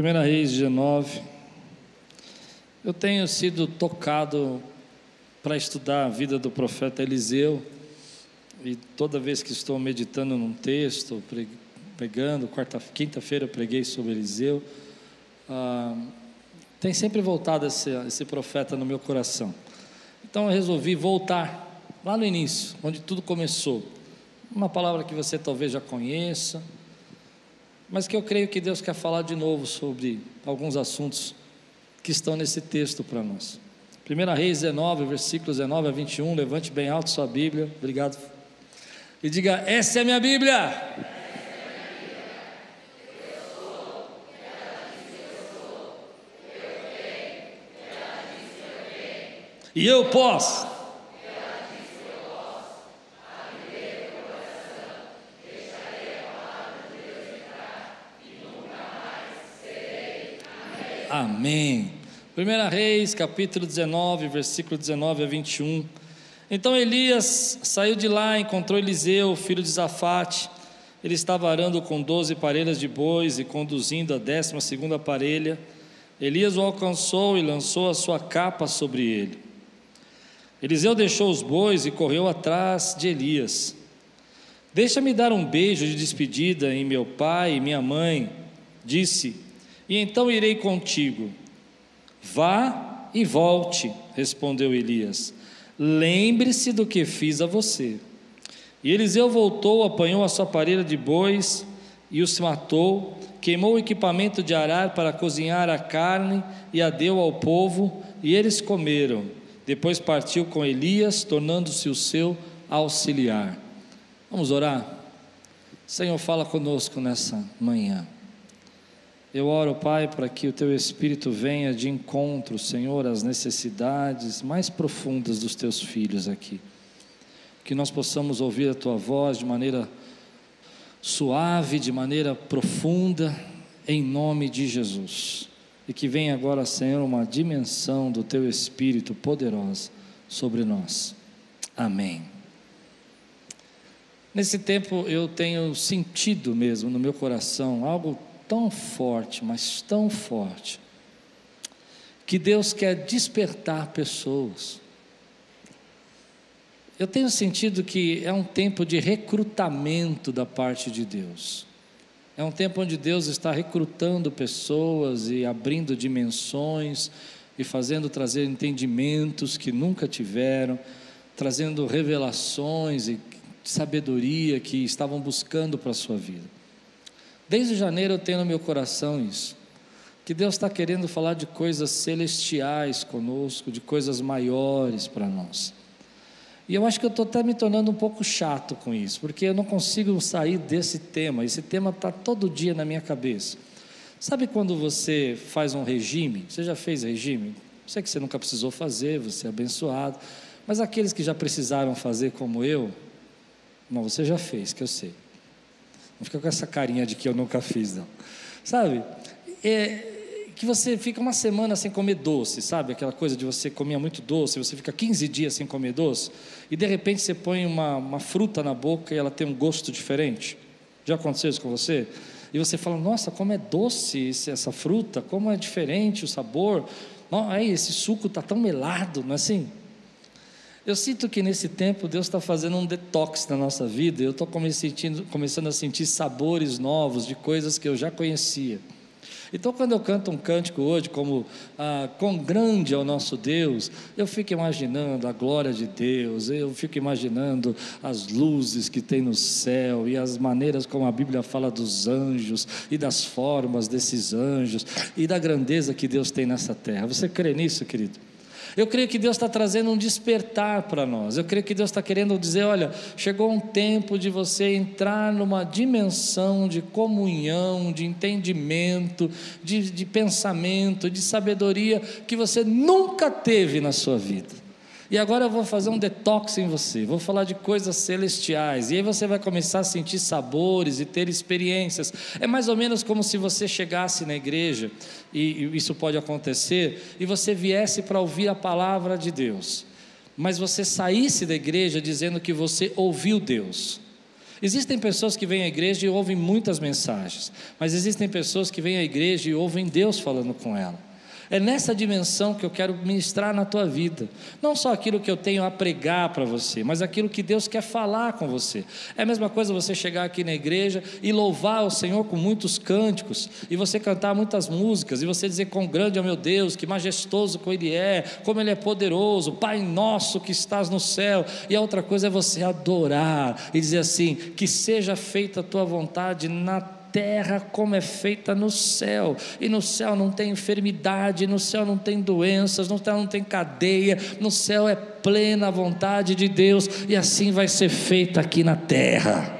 1 Reis 19. Eu tenho sido tocado para estudar a vida do profeta Eliseu, e toda vez que estou meditando num texto, pregando, quarta, quinta-feira preguei sobre Eliseu, ah, tem sempre voltado esse, esse profeta no meu coração. Então eu resolvi voltar lá no início, onde tudo começou. Uma palavra que você talvez já conheça, mas que eu creio que Deus quer falar de novo sobre alguns assuntos que estão nesse texto para nós. 1 Reis 19, versículos 19 a 21, levante bem alto sua Bíblia, obrigado. E diga: Essa é a minha Bíblia. E eu posso. Amém. 1 Reis, capítulo 19, versículo 19 a 21. Então Elias saiu de lá, encontrou Eliseu, filho de Zafate. Ele estava arando com doze parelhas de bois e conduzindo a décima segunda parelha. Elias o alcançou e lançou a sua capa sobre ele. Eliseu deixou os bois e correu atrás de Elias. Deixa-me dar um beijo de despedida em meu pai e minha mãe, disse e então irei contigo. Vá e volte, respondeu Elias. Lembre-se do que fiz a você. E Eliseu voltou, apanhou a sua parelha de bois e os matou, queimou o equipamento de arar para cozinhar a carne e a deu ao povo, e eles comeram. Depois partiu com Elias, tornando-se o seu auxiliar. Vamos orar? Senhor, fala conosco nessa manhã. Eu oro, Pai, para que o Teu Espírito venha de encontro, Senhor, às necessidades mais profundas dos Teus filhos aqui. Que nós possamos ouvir a Tua voz de maneira suave, de maneira profunda, em nome de Jesus. E que venha agora, Senhor, uma dimensão do Teu Espírito poderosa sobre nós. Amém. Nesse tempo eu tenho sentido mesmo no meu coração algo tão forte, mas tão forte, que Deus quer despertar pessoas. Eu tenho sentido que é um tempo de recrutamento da parte de Deus. É um tempo onde Deus está recrutando pessoas e abrindo dimensões e fazendo trazer entendimentos que nunca tiveram, trazendo revelações e sabedoria que estavam buscando para a sua vida. Desde janeiro eu tenho no meu coração isso. Que Deus está querendo falar de coisas celestiais conosco, de coisas maiores para nós. E eu acho que eu estou até me tornando um pouco chato com isso, porque eu não consigo sair desse tema. Esse tema está todo dia na minha cabeça. Sabe quando você faz um regime? Você já fez regime? Sei que você nunca precisou fazer, você é abençoado. Mas aqueles que já precisaram fazer como eu, não, você já fez, que eu sei. Não fica com essa carinha de que eu nunca fiz, não. Sabe? É, que você fica uma semana sem comer doce, sabe? Aquela coisa de você comer muito doce, você fica 15 dias sem comer doce, e de repente você põe uma, uma fruta na boca e ela tem um gosto diferente. Já aconteceu isso com você? E você fala, nossa, como é doce essa fruta, como é diferente o sabor. Não, aí, esse suco está tão melado, não é assim? Eu sinto que nesse tempo Deus está fazendo um detox na nossa vida. Eu estou começando a sentir sabores novos de coisas que eu já conhecia. Então, quando eu canto um cântico hoje, como ah, Quão grande é o nosso Deus, eu fico imaginando a glória de Deus, eu fico imaginando as luzes que tem no céu e as maneiras como a Bíblia fala dos anjos e das formas desses anjos e da grandeza que Deus tem nessa terra. Você crê nisso, querido? Eu creio que Deus está trazendo um despertar para nós. Eu creio que Deus está querendo dizer: olha, chegou um tempo de você entrar numa dimensão de comunhão, de entendimento, de, de pensamento, de sabedoria que você nunca teve na sua vida. E agora eu vou fazer um detox em você, vou falar de coisas celestiais, e aí você vai começar a sentir sabores e ter experiências. É mais ou menos como se você chegasse na igreja, e isso pode acontecer, e você viesse para ouvir a palavra de Deus, mas você saísse da igreja dizendo que você ouviu Deus. Existem pessoas que vêm à igreja e ouvem muitas mensagens, mas existem pessoas que vêm à igreja e ouvem Deus falando com ela. É nessa dimensão que eu quero ministrar na tua vida. Não só aquilo que eu tenho a pregar para você, mas aquilo que Deus quer falar com você. É a mesma coisa você chegar aqui na igreja e louvar o Senhor com muitos cânticos, e você cantar muitas músicas, e você dizer quão grande é o meu Deus, que majestoso como Ele é, como Ele é poderoso, Pai nosso que estás no céu. E a outra coisa é você adorar e dizer assim: que seja feita a tua vontade na terra terra como é feita no céu. E no céu não tem enfermidade, no céu não tem doenças, no céu não tem cadeia, no céu é plena vontade de Deus, e assim vai ser feita aqui na terra.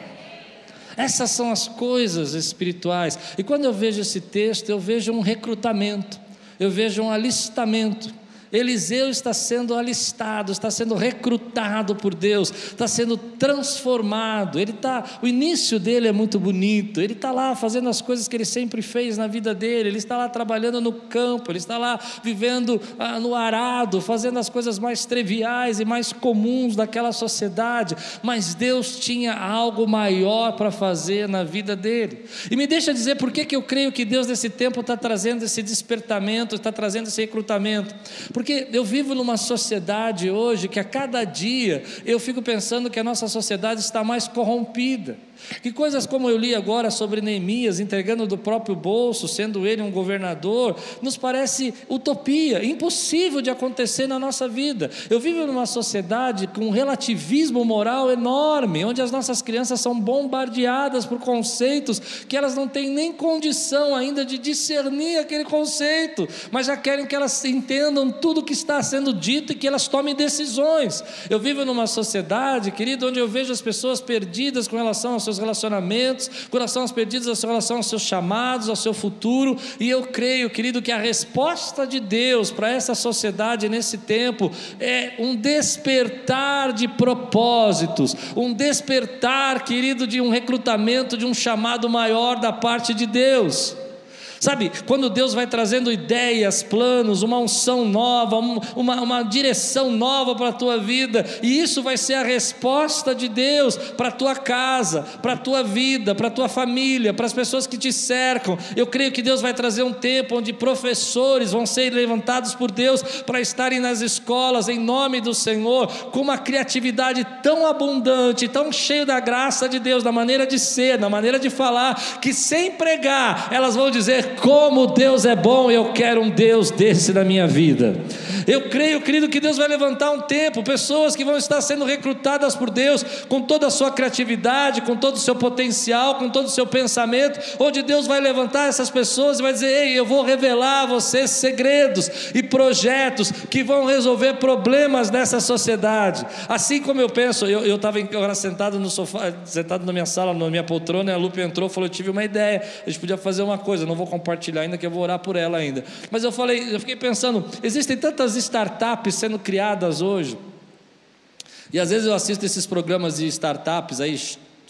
Essas são as coisas espirituais. E quando eu vejo esse texto, eu vejo um recrutamento, eu vejo um alistamento. Eliseu está sendo alistado, está sendo recrutado por Deus, está sendo transformado. Ele está, o início dele é muito bonito. Ele está lá fazendo as coisas que ele sempre fez na vida dele. Ele está lá trabalhando no campo. Ele está lá vivendo ah, no arado, fazendo as coisas mais triviais e mais comuns daquela sociedade. Mas Deus tinha algo maior para fazer na vida dele. E me deixa dizer por que, que eu creio que Deus nesse tempo está trazendo esse despertamento, está trazendo esse recrutamento. Porque eu vivo numa sociedade hoje que a cada dia eu fico pensando que a nossa sociedade está mais corrompida. Que coisas como eu li agora sobre Neemias entregando do próprio bolso, sendo ele um governador, nos parece utopia, impossível de acontecer na nossa vida. Eu vivo numa sociedade com um relativismo moral enorme, onde as nossas crianças são bombardeadas por conceitos que elas não têm nem condição ainda de discernir aquele conceito, mas já querem que elas entendam tudo o que está sendo dito e que elas tomem decisões. Eu vivo numa sociedade, querido, onde eu vejo as pessoas perdidas com relação aos seus relacionamentos, corações perdidos em relação aos seus chamados, ao seu futuro, e eu creio, querido, que a resposta de Deus para essa sociedade nesse tempo é um despertar de propósitos, um despertar, querido, de um recrutamento, de um chamado maior da parte de Deus. Sabe, quando Deus vai trazendo ideias, planos, uma unção nova, uma, uma direção nova para a tua vida, e isso vai ser a resposta de Deus para a tua casa, para a tua vida, para a tua família, para as pessoas que te cercam. Eu creio que Deus vai trazer um tempo onde professores vão ser levantados por Deus para estarem nas escolas, em nome do Senhor, com uma criatividade tão abundante, tão cheio da graça de Deus, da maneira de ser, da maneira de falar, que sem pregar, elas vão dizer: como Deus é bom, eu quero um Deus desse na minha vida. Eu creio, querido, que Deus vai levantar um tempo, pessoas que vão estar sendo recrutadas por Deus com toda a sua criatividade, com todo o seu potencial, com todo o seu pensamento, onde Deus vai levantar essas pessoas e vai dizer: Ei, eu vou revelar a vocês segredos e projetos que vão resolver problemas dessa sociedade. Assim como eu penso, eu estava sentado no sofá, sentado na minha sala, na minha poltrona, e a Lupe entrou e falou: Eu tive uma ideia, a gente podia fazer uma coisa, não vou compartilhar ainda, que eu vou orar por ela ainda. Mas eu falei, eu fiquei pensando: existem tantas startups sendo criadas hoje. E às vezes eu assisto esses programas de startups aí,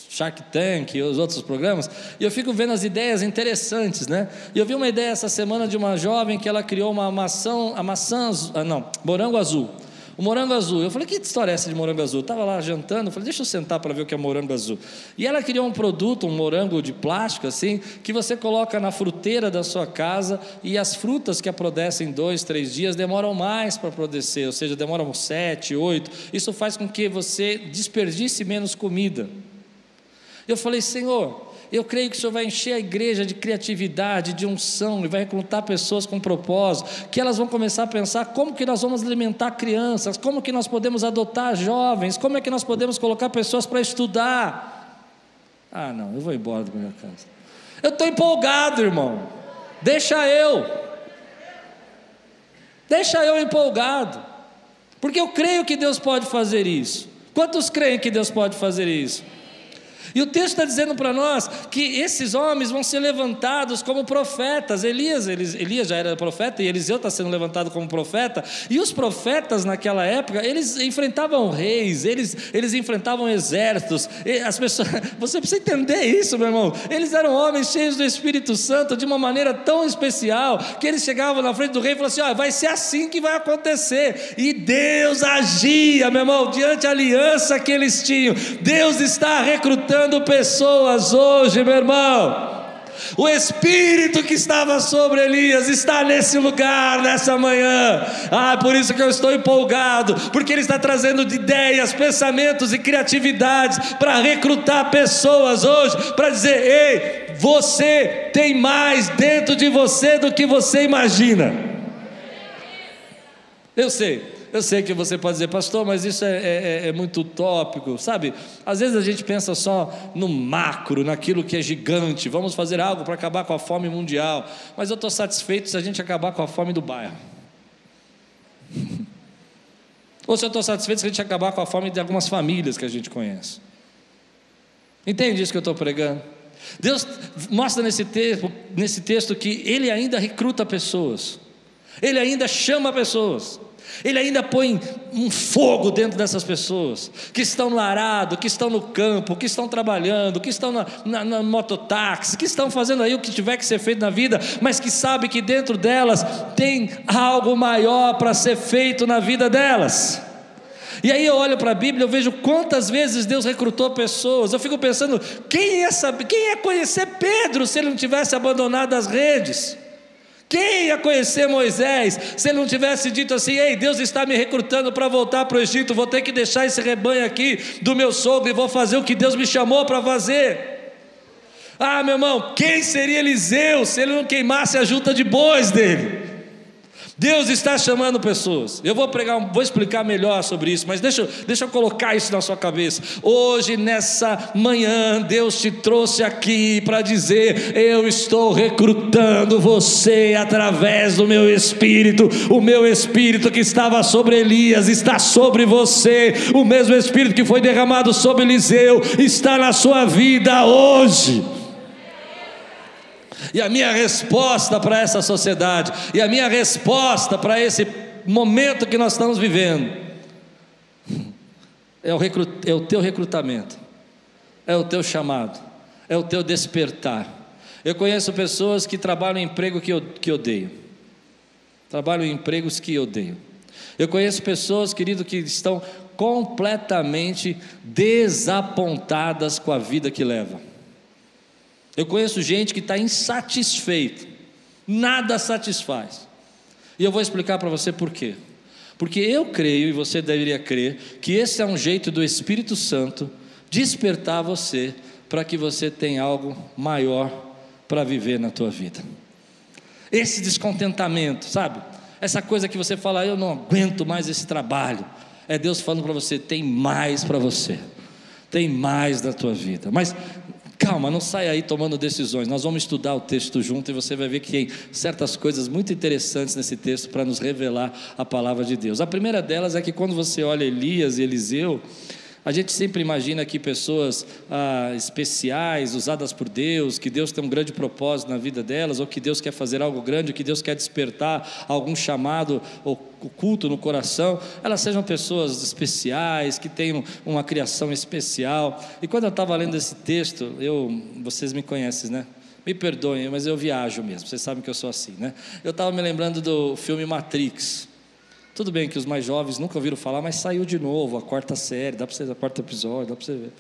Shark Tank e os outros programas, e eu fico vendo as ideias interessantes, né? E eu vi uma ideia essa semana de uma jovem que ela criou uma maçã, a maçã, ah, não, morango azul. O morango azul. Eu falei, que história é essa de morango azul? Estava lá jantando, eu falei, deixa eu sentar para ver o que é morango azul. E ela criou um produto, um morango de plástico, assim, que você coloca na fruteira da sua casa e as frutas que apodrecem dois, três dias demoram mais para apodrecer, ou seja, demoram sete, oito. Isso faz com que você desperdice menos comida. Eu falei, Senhor, eu creio que o Senhor vai encher a igreja de criatividade, de unção, e vai recrutar pessoas com propósito, que elas vão começar a pensar como que nós vamos alimentar crianças, como que nós podemos adotar jovens, como é que nós podemos colocar pessoas para estudar. Ah, não, eu vou embora da minha casa. Eu estou empolgado, irmão. Deixa eu. Deixa eu empolgado. Porque eu creio que Deus pode fazer isso. Quantos creem que Deus pode fazer isso? E o texto está dizendo para nós que esses homens vão ser levantados como profetas. Elias, Elias já era profeta e Eliseu está sendo levantado como profeta. E os profetas naquela época, eles enfrentavam reis, eles, eles enfrentavam exércitos. as pessoas, você precisa entender isso, meu irmão. Eles eram homens cheios do Espírito Santo de uma maneira tão especial que eles chegavam na frente do rei e falavam assim: oh, vai ser assim que vai acontecer. E Deus agia, meu irmão, diante da aliança que eles tinham. Deus está recrutando recrutando pessoas hoje, meu irmão. O Espírito que estava sobre Elias está nesse lugar, nessa manhã. Ah, por isso que eu estou empolgado, porque ele está trazendo ideias, pensamentos e criatividades para recrutar pessoas hoje, para dizer: ei, você tem mais dentro de você do que você imagina. Eu sei. Eu sei que você pode dizer, pastor, mas isso é, é, é, muito utópico, sabe? Às vezes a gente pensa só no macro, naquilo que é gigante, vamos fazer algo para acabar com a fome mundial, mas eu estou satisfeito se a gente acabar com a fome do bairro. Ou se eu estou satisfeito se a gente acabar com a fome de algumas famílias que a gente conhece. Entende isso que eu estou pregando? Deus mostra nesse texto, nesse texto que Ele ainda recruta pessoas, Ele ainda chama pessoas. Ele ainda põe um fogo dentro dessas pessoas que estão no arado, que estão no campo, que estão trabalhando, que estão na, na, na mototáxi, que estão fazendo aí o que tiver que ser feito na vida, mas que sabe que dentro delas tem algo maior para ser feito na vida delas. E aí eu olho para a Bíblia, eu vejo quantas vezes Deus recrutou pessoas. Eu fico pensando, quem ia saber, quem ia conhecer Pedro se ele não tivesse abandonado as redes? Quem ia conhecer Moisés se ele não tivesse dito assim: Ei, Deus está me recrutando para voltar para o Egito, vou ter que deixar esse rebanho aqui do meu sogro e vou fazer o que Deus me chamou para fazer. Ah, meu irmão, quem seria Eliseu se ele não queimasse a junta de bois dele? Deus está chamando pessoas. Eu vou pregar, vou explicar melhor sobre isso, mas deixa, deixa eu colocar isso na sua cabeça. Hoje, nessa manhã, Deus te trouxe aqui para dizer: Eu estou recrutando você através do meu espírito. O meu espírito que estava sobre Elias está sobre você. O mesmo espírito que foi derramado sobre Eliseu está na sua vida hoje. E a minha resposta para essa sociedade, e a minha resposta para esse momento que nós estamos vivendo, é o, recrut, é o teu recrutamento, é o teu chamado, é o teu despertar. Eu conheço pessoas que trabalham em emprego que, eu, que odeio, trabalham em empregos que odeio. Eu conheço pessoas, querido, que estão completamente desapontadas com a vida que levam. Eu conheço gente que está insatisfeito, nada satisfaz. E eu vou explicar para você por quê. Porque eu creio, e você deveria crer, que esse é um jeito do Espírito Santo despertar você para que você tenha algo maior para viver na tua vida. Esse descontentamento, sabe? Essa coisa que você fala, eu não aguento mais esse trabalho. É Deus falando para você, tem mais para você. Tem mais da tua vida. Mas Calma, não saia aí tomando decisões. Nós vamos estudar o texto junto e você vai ver que tem certas coisas muito interessantes nesse texto para nos revelar a palavra de Deus. A primeira delas é que quando você olha Elias e Eliseu, a gente sempre imagina que pessoas ah, especiais, usadas por Deus, que Deus tem um grande propósito na vida delas, ou que Deus quer fazer algo grande, ou que Deus quer despertar algum chamado oculto no coração, elas sejam pessoas especiais, que tenham uma criação especial. E quando eu estava lendo esse texto, eu, vocês me conhecem, né? Me perdoem, mas eu viajo mesmo, vocês sabem que eu sou assim, né? Eu estava me lembrando do filme Matrix. Tudo bem que os mais jovens nunca ouviram falar, mas saiu de novo, a quarta série, dá para você, a quarto episódio, dá para você ver.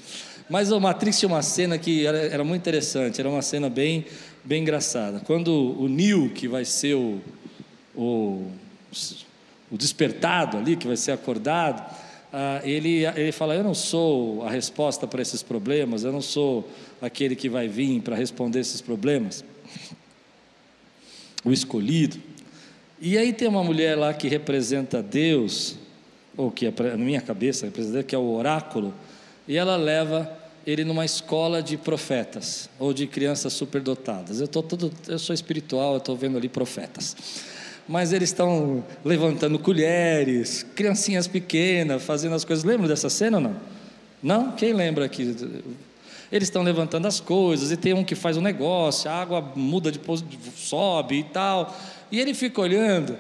Mas o Matrix tinha uma cena que era, era, muito interessante, era uma cena bem, bem engraçada. Quando o Neo, que vai ser o, o, o despertado ali, que vai ser acordado, ah, ele, ele fala: Eu não sou a resposta para esses problemas, eu não sou aquele que vai vir para responder esses problemas, o escolhido. E aí tem uma mulher lá que representa Deus, ou que na minha cabeça representa que é o oráculo, e ela leva ele numa escola de profetas ou de crianças superdotadas. Eu tô todo, eu sou espiritual, eu estou vendo ali profetas. Mas eles estão levantando colheres, criancinhas pequenas, fazendo as coisas. Lembra dessa cena ou não? Não? Quem lembra aqui? Eles estão levantando as coisas, e tem um que faz um negócio, a água muda de sobe e tal. E ele fica olhando,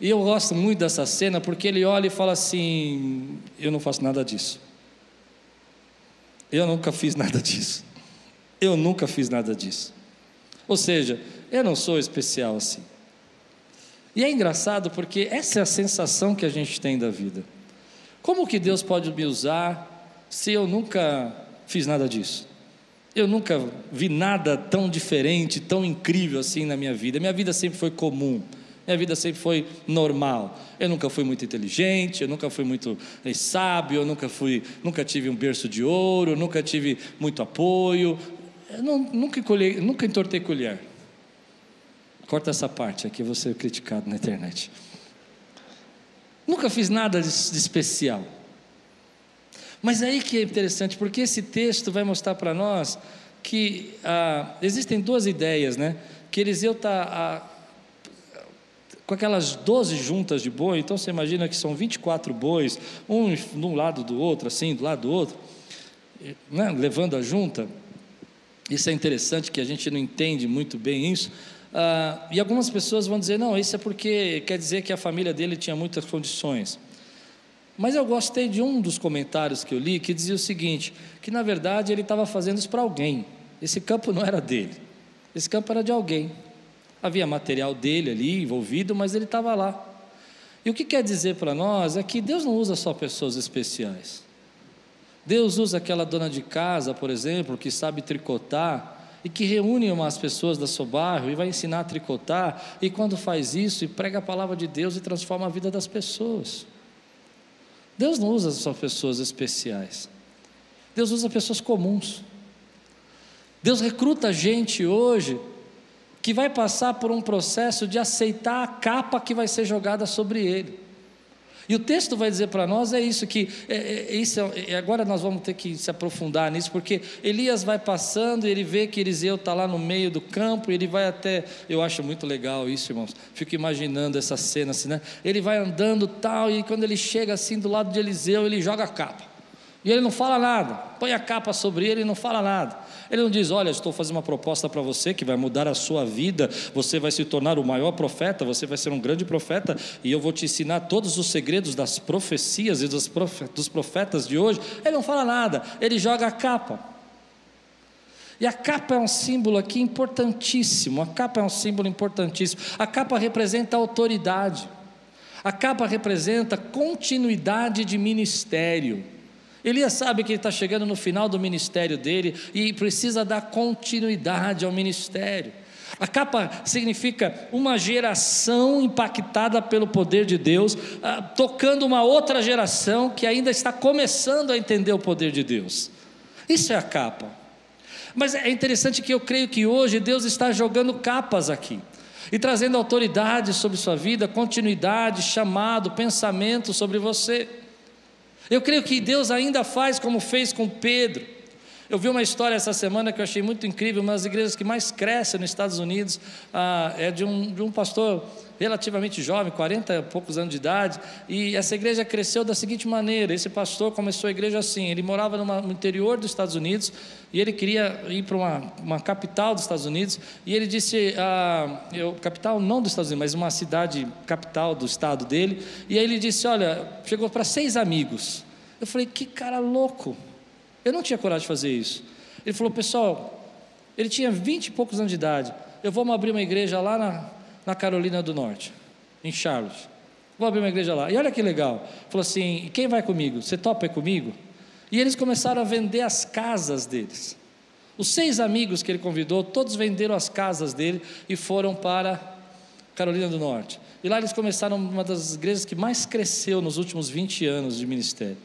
e eu gosto muito dessa cena porque ele olha e fala assim: Eu não faço nada disso. Eu nunca fiz nada disso. Eu nunca fiz nada disso. Ou seja, eu não sou especial assim. E é engraçado porque essa é a sensação que a gente tem da vida. Como que Deus pode me usar se eu nunca fiz nada disso? Eu nunca vi nada tão diferente, tão incrível assim na minha vida. Minha vida sempre foi comum. Minha vida sempre foi normal. Eu nunca fui muito inteligente, eu nunca fui muito eh, sábio, eu nunca fui, nunca tive um berço de ouro, nunca tive muito apoio. Eu não, nunca, colhei, nunca entortei colher. Corta essa parte aqui, eu vou ser criticado na internet. Nunca fiz nada de, de especial. Mas aí que é interessante, porque esse texto vai mostrar para nós que ah, existem duas ideias, né? Que Eliseu está ah, com aquelas 12 juntas de boi, então você imagina que são 24 bois, um de um lado do outro, assim, do lado do outro, né, levando a junta. Isso é interessante que a gente não entende muito bem isso. Ah, e algumas pessoas vão dizer: não, isso é porque quer dizer que a família dele tinha muitas condições. Mas eu gostei de um dos comentários que eu li que dizia o seguinte: que na verdade ele estava fazendo isso para alguém. Esse campo não era dele, esse campo era de alguém. Havia material dele ali envolvido, mas ele estava lá. E o que quer dizer para nós é que Deus não usa só pessoas especiais. Deus usa aquela dona de casa, por exemplo, que sabe tricotar e que reúne umas pessoas da seu bairro e vai ensinar a tricotar, e quando faz isso, prega a palavra de Deus e transforma a vida das pessoas. Deus não usa só pessoas especiais. Deus usa pessoas comuns. Deus recruta gente hoje que vai passar por um processo de aceitar a capa que vai ser jogada sobre ele. E o texto vai dizer para nós é isso que é, é, isso é, agora nós vamos ter que se aprofundar nisso porque Elias vai passando ele vê que Eliseu está lá no meio do campo e ele vai até eu acho muito legal isso irmãos fico imaginando essa cena assim né? Ele vai andando tal e quando ele chega assim do lado de Eliseu ele joga a capa e ele não fala nada, põe a capa sobre ele e não fala nada. Ele não diz: Olha, estou fazendo uma proposta para você que vai mudar a sua vida, você vai se tornar o maior profeta, você vai ser um grande profeta, e eu vou te ensinar todos os segredos das profecias e dos profetas de hoje. Ele não fala nada, ele joga a capa. E a capa é um símbolo aqui importantíssimo. A capa é um símbolo importantíssimo. A capa representa autoridade. A capa representa continuidade de ministério. Elias sabe que ele está chegando no final do ministério dele e precisa dar continuidade ao ministério. A capa significa uma geração impactada pelo poder de Deus, ah, tocando uma outra geração que ainda está começando a entender o poder de Deus. Isso é a capa. Mas é interessante que eu creio que hoje Deus está jogando capas aqui e trazendo autoridade sobre sua vida, continuidade, chamado, pensamento sobre você. Eu creio que Deus ainda faz como fez com Pedro. Eu vi uma história essa semana que eu achei muito incrível. Uma das igrejas que mais cresce nos Estados Unidos ah, é de um, de um pastor relativamente jovem, 40 e poucos anos de idade. E essa igreja cresceu da seguinte maneira: esse pastor começou a igreja assim. Ele morava no interior dos Estados Unidos e ele queria ir para uma, uma capital dos Estados Unidos. E ele disse: ah, eu, capital não dos Estados Unidos, mas uma cidade capital do estado dele. E aí ele disse: Olha, chegou para seis amigos. Eu falei: Que cara louco. Eu não tinha coragem de fazer isso. Ele falou: Pessoal, ele tinha vinte e poucos anos de idade. Eu vou abrir uma igreja lá na, na Carolina do Norte, em Charlotte. Vou abrir uma igreja lá. E olha que legal. Falou assim: quem vai comigo? Você topa comigo? E eles começaram a vender as casas deles. Os seis amigos que ele convidou, todos venderam as casas dele e foram para Carolina do Norte. E lá eles começaram uma das igrejas que mais cresceu nos últimos 20 anos de ministério.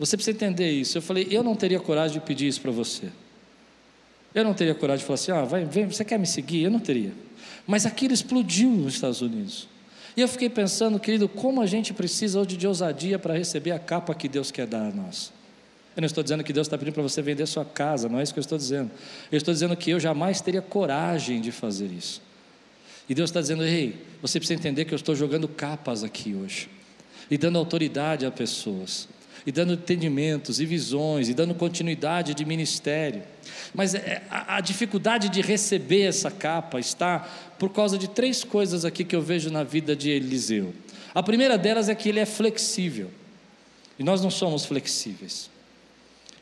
Você precisa entender isso. Eu falei, eu não teria coragem de pedir isso para você. Eu não teria coragem de falar assim, ah, vai, vem, você quer me seguir? Eu não teria. Mas aquilo explodiu nos Estados Unidos. E eu fiquei pensando, querido, como a gente precisa hoje de ousadia para receber a capa que Deus quer dar a nós. Eu não estou dizendo que Deus está pedindo para você vender sua casa, não é isso que eu estou dizendo. Eu estou dizendo que eu jamais teria coragem de fazer isso. E Deus está dizendo, ei, você precisa entender que eu estou jogando capas aqui hoje e dando autoridade a pessoas e dando entendimentos e visões, e dando continuidade de ministério. Mas é, a dificuldade de receber essa capa está por causa de três coisas aqui que eu vejo na vida de Eliseu. A primeira delas é que ele é flexível, e nós não somos flexíveis.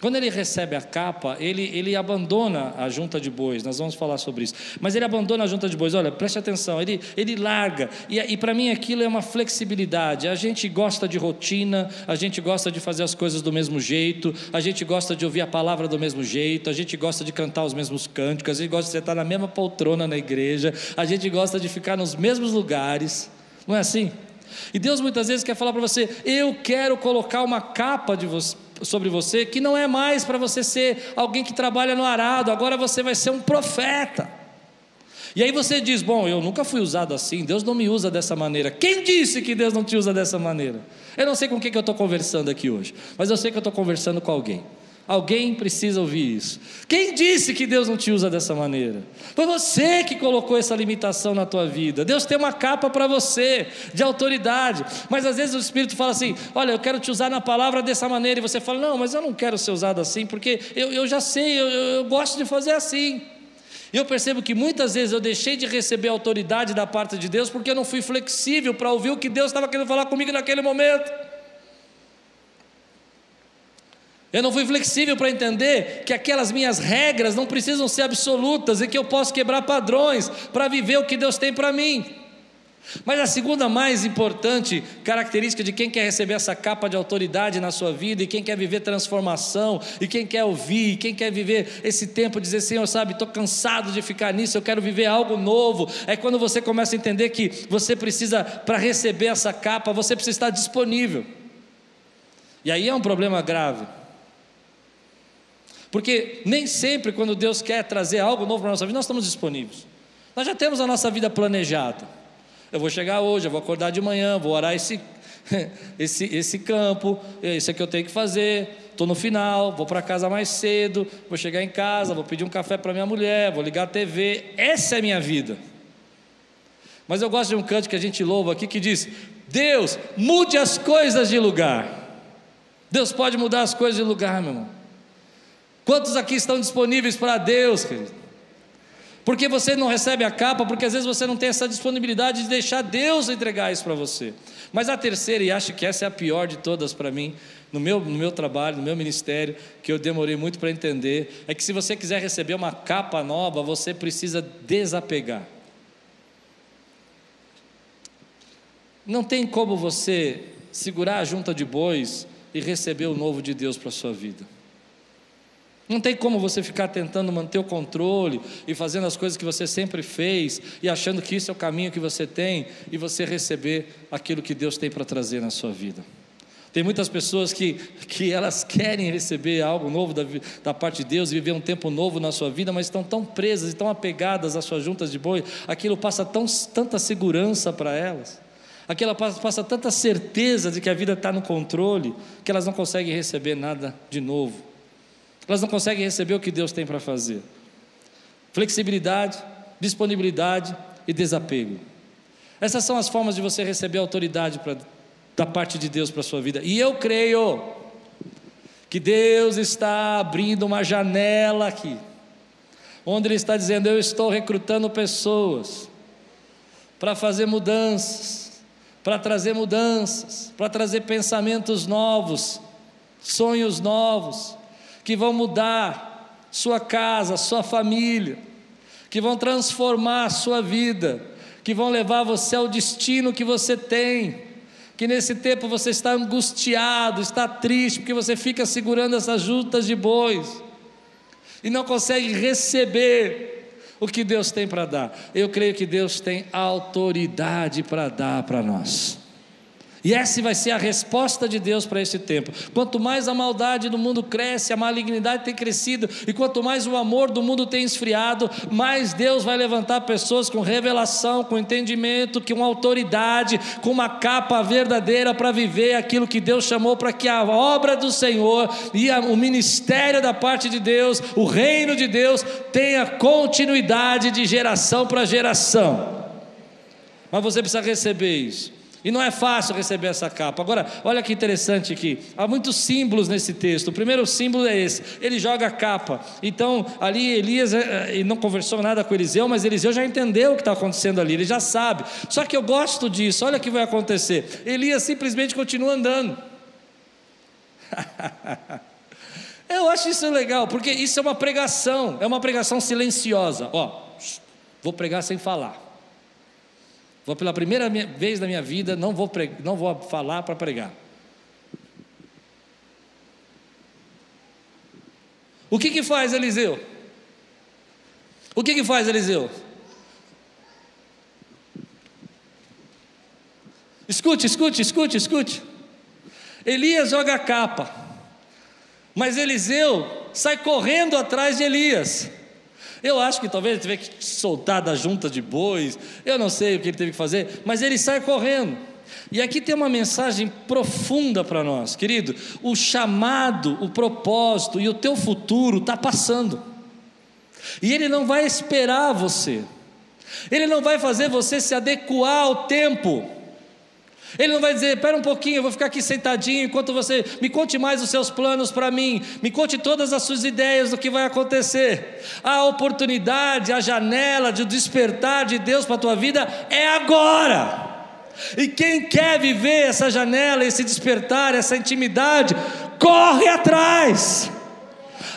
Quando ele recebe a capa, ele, ele abandona a junta de bois, nós vamos falar sobre isso. Mas ele abandona a junta de bois, olha, preste atenção, ele, ele larga. E, e para mim aquilo é uma flexibilidade. A gente gosta de rotina, a gente gosta de fazer as coisas do mesmo jeito, a gente gosta de ouvir a palavra do mesmo jeito, a gente gosta de cantar os mesmos cânticos, a gente gosta de sentar na mesma poltrona na igreja, a gente gosta de ficar nos mesmos lugares. Não é assim? E Deus muitas vezes quer falar para você: eu quero colocar uma capa sobre você que não é mais para você ser alguém que trabalha no arado, agora você vai ser um profeta. E aí você diz: Bom, eu nunca fui usado assim, Deus não me usa dessa maneira. Quem disse que Deus não te usa dessa maneira? Eu não sei com quem que eu estou conversando aqui hoje, mas eu sei que eu estou conversando com alguém. Alguém precisa ouvir isso. Quem disse que Deus não te usa dessa maneira? Foi você que colocou essa limitação na tua vida. Deus tem uma capa para você de autoridade, mas às vezes o Espírito fala assim: Olha, eu quero te usar na palavra dessa maneira, e você fala: Não, mas eu não quero ser usado assim, porque eu, eu já sei, eu, eu gosto de fazer assim. E eu percebo que muitas vezes eu deixei de receber autoridade da parte de Deus porque eu não fui flexível para ouvir o que Deus estava querendo falar comigo naquele momento. Eu não fui flexível para entender que aquelas minhas regras não precisam ser absolutas e que eu posso quebrar padrões para viver o que Deus tem para mim. Mas a segunda mais importante característica de quem quer receber essa capa de autoridade na sua vida e quem quer viver transformação e quem quer ouvir, e quem quer viver esse tempo, dizer Senhor, sabe, estou cansado de ficar nisso, eu quero viver algo novo. É quando você começa a entender que você precisa, para receber essa capa, você precisa estar disponível. E aí é um problema grave. Porque nem sempre, quando Deus quer trazer algo novo para a nossa vida, nós estamos disponíveis. Nós já temos a nossa vida planejada. Eu vou chegar hoje, eu vou acordar de manhã, vou orar esse, esse, esse campo, isso é que eu tenho que fazer. Estou no final, vou para casa mais cedo, vou chegar em casa, vou pedir um café para minha mulher, vou ligar a TV. Essa é a minha vida. Mas eu gosto de um canto que a gente louva aqui que diz: Deus, mude as coisas de lugar. Deus pode mudar as coisas de lugar, meu irmão. Quantos aqui estão disponíveis para Deus, querido? Porque você não recebe a capa, porque às vezes você não tem essa disponibilidade de deixar Deus entregar isso para você. Mas a terceira, e acho que essa é a pior de todas para mim, no meu, no meu trabalho, no meu ministério, que eu demorei muito para entender, é que se você quiser receber uma capa nova, você precisa desapegar. Não tem como você segurar a junta de bois e receber o novo de Deus para a sua vida. Não tem como você ficar tentando manter o controle e fazendo as coisas que você sempre fez e achando que isso é o caminho que você tem e você receber aquilo que Deus tem para trazer na sua vida. Tem muitas pessoas que, que elas querem receber algo novo da, da parte de Deus, viver um tempo novo na sua vida, mas estão tão presas e tão apegadas às suas juntas de boi, aquilo passa tão, tanta segurança para elas, aquilo passa, passa tanta certeza de que a vida está no controle, que elas não conseguem receber nada de novo. Elas não conseguem receber o que Deus tem para fazer. Flexibilidade, disponibilidade e desapego. Essas são as formas de você receber autoridade pra, da parte de Deus para a sua vida. E eu creio que Deus está abrindo uma janela aqui, onde Ele está dizendo: Eu estou recrutando pessoas para fazer mudanças, para trazer mudanças, para trazer pensamentos novos, sonhos novos que vão mudar sua casa, sua família, que vão transformar a sua vida, que vão levar você ao destino que você tem. Que nesse tempo você está angustiado, está triste, porque você fica segurando essas juntas de bois e não consegue receber o que Deus tem para dar. Eu creio que Deus tem autoridade para dar para nós. E essa vai ser a resposta de Deus para esse tempo. Quanto mais a maldade do mundo cresce, a malignidade tem crescido, e quanto mais o amor do mundo tem esfriado, mais Deus vai levantar pessoas com revelação, com entendimento, com autoridade, com uma capa verdadeira para viver aquilo que Deus chamou para que a obra do Senhor e o ministério da parte de Deus, o reino de Deus, tenha continuidade de geração para geração. Mas você precisa receber isso. E não é fácil receber essa capa. Agora, olha que interessante aqui. Há muitos símbolos nesse texto. O primeiro símbolo é esse: ele joga a capa. Então, ali Elias ele não conversou nada com Eliseu, mas Eliseu já entendeu o que está acontecendo ali, ele já sabe. Só que eu gosto disso. Olha o que vai acontecer: Elias simplesmente continua andando. Eu acho isso legal, porque isso é uma pregação, é uma pregação silenciosa. Ó, vou pregar sem falar. Vou pela primeira vez na minha vida, não vou, pregar, não vou falar para pregar. O que que faz Eliseu? O que que faz Eliseu? Escute, escute, escute, escute. Elias joga a capa, mas Eliseu sai correndo atrás de Elias. Eu acho que talvez ele teve que soltar da junta de bois, eu não sei o que ele teve que fazer, mas ele sai correndo. E aqui tem uma mensagem profunda para nós, querido. O chamado, o propósito e o teu futuro está passando, e ele não vai esperar você, ele não vai fazer você se adequar ao tempo. Ele não vai dizer, espera um pouquinho, eu vou ficar aqui sentadinho enquanto você me conte mais os seus planos para mim, me conte todas as suas ideias do que vai acontecer. A oportunidade, a janela de despertar de Deus para a tua vida é agora. E quem quer viver essa janela, esse despertar, essa intimidade, corre atrás.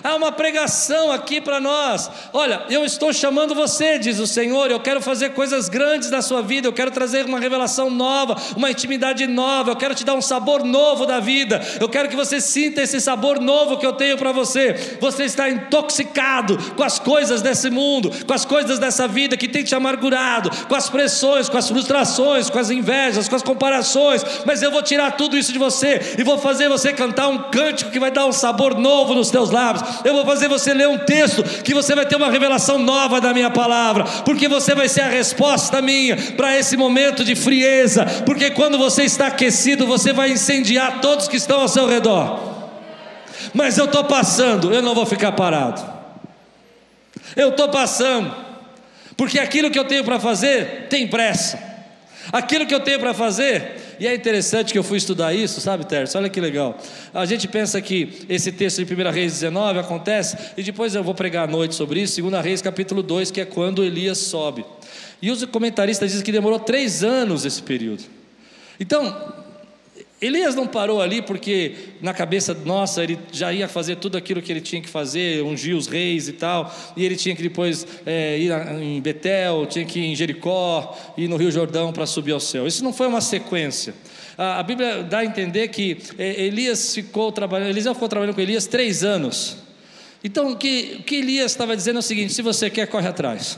Há uma pregação aqui para nós. Olha, eu estou chamando você, diz o Senhor. Eu quero fazer coisas grandes na sua vida. Eu quero trazer uma revelação nova, uma intimidade nova. Eu quero te dar um sabor novo da vida. Eu quero que você sinta esse sabor novo que eu tenho para você. Você está intoxicado com as coisas desse mundo, com as coisas dessa vida que tem te amargurado, com as pressões, com as frustrações, com as invejas, com as comparações. Mas eu vou tirar tudo isso de você e vou fazer você cantar um cântico que vai dar um sabor novo nos teus lábios eu vou fazer você ler um texto que você vai ter uma revelação nova da minha palavra, porque você vai ser a resposta minha para esse momento de frieza, porque quando você está aquecido, você vai incendiar todos que estão ao seu redor. Mas eu estou passando, eu não vou ficar parado. Eu estou passando, porque aquilo que eu tenho para fazer tem pressa. Aquilo que eu tenho para fazer e é interessante que eu fui estudar isso, sabe, Terço? Olha que legal. A gente pensa que esse texto de 1 Reis 19 acontece, e depois eu vou pregar à noite sobre isso, 2 Reis capítulo 2, que é quando Elias sobe. E os comentaristas dizem que demorou três anos esse período. Então, Elias não parou ali porque na cabeça nossa ele já ia fazer tudo aquilo que ele tinha que fazer, ungir os reis e tal, e ele tinha que depois é, ir em Betel, tinha que ir em Jericó, ir no Rio Jordão para subir ao céu. Isso não foi uma sequência. A, a Bíblia dá a entender que é, Elias ficou trabalhando, Eliseu ficou trabalhando com Elias três anos. Então o que, o que Elias estava dizendo é o seguinte: se você quer, corre atrás.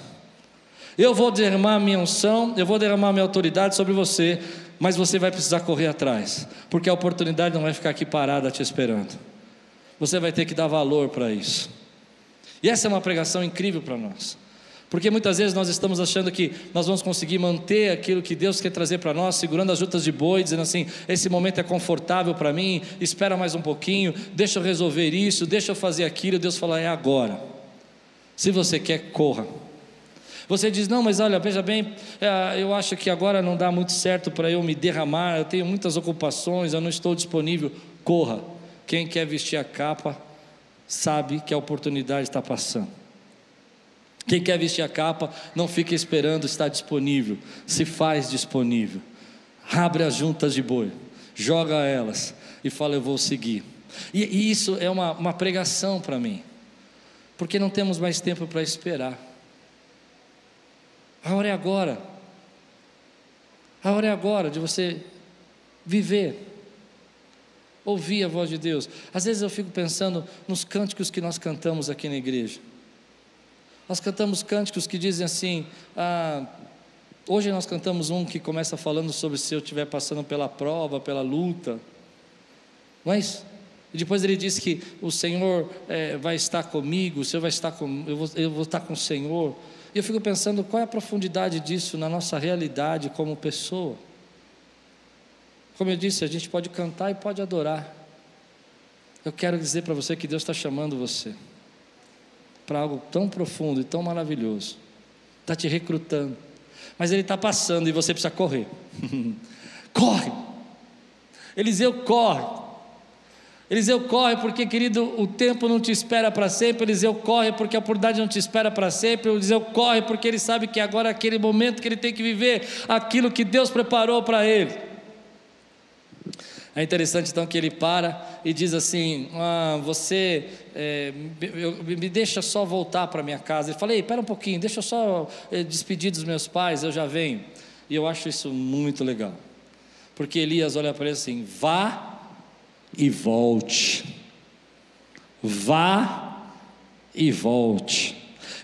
Eu vou derramar minha unção, eu vou derramar minha autoridade sobre você, mas você vai precisar correr atrás, porque a oportunidade não vai ficar aqui parada te esperando. Você vai ter que dar valor para isso. E essa é uma pregação incrível para nós. Porque muitas vezes nós estamos achando que nós vamos conseguir manter aquilo que Deus quer trazer para nós, segurando as juntas de boi, dizendo assim: esse momento é confortável para mim, espera mais um pouquinho, deixa eu resolver isso, deixa eu fazer aquilo. Deus fala: é agora. Se você quer, corra. Você diz, não, mas olha, veja bem, é, eu acho que agora não dá muito certo para eu me derramar, eu tenho muitas ocupações, eu não estou disponível. Corra. Quem quer vestir a capa sabe que a oportunidade está passando. Quem quer vestir a capa não fica esperando estar disponível, se faz disponível. Abre as juntas de boi, joga elas e fala: Eu vou seguir. E, e isso é uma, uma pregação para mim, porque não temos mais tempo para esperar. A hora é agora. A hora é agora de você viver, ouvir a voz de Deus. Às vezes eu fico pensando nos cânticos que nós cantamos aqui na igreja. Nós cantamos cânticos que dizem assim: ah, hoje nós cantamos um que começa falando sobre se eu estiver passando pela prova, pela luta. Não é isso? E depois ele diz que o Senhor é, vai estar comigo, o Senhor vai estar com, eu vou, eu vou estar com o Senhor. E eu fico pensando qual é a profundidade disso na nossa realidade como pessoa. Como eu disse, a gente pode cantar e pode adorar. Eu quero dizer para você que Deus está chamando você para algo tão profundo e tão maravilhoso. Está te recrutando. Mas ele está passando e você precisa correr. corre! Eliseu corre. Eliseu corre porque, querido, o tempo não te espera para sempre. Eliseu corre porque a oportunidade não te espera para sempre. Eliseu corre porque ele sabe que agora é aquele momento que ele tem que viver aquilo que Deus preparou para ele. É interessante então que ele para e diz assim: ah, Você é, eu, me deixa só voltar para minha casa. Ele fala: Ei, espera um pouquinho, deixa eu só é, despedir dos meus pais, eu já venho. E eu acho isso muito legal, porque Elias olha para ele assim: Vá e volte, vá e volte.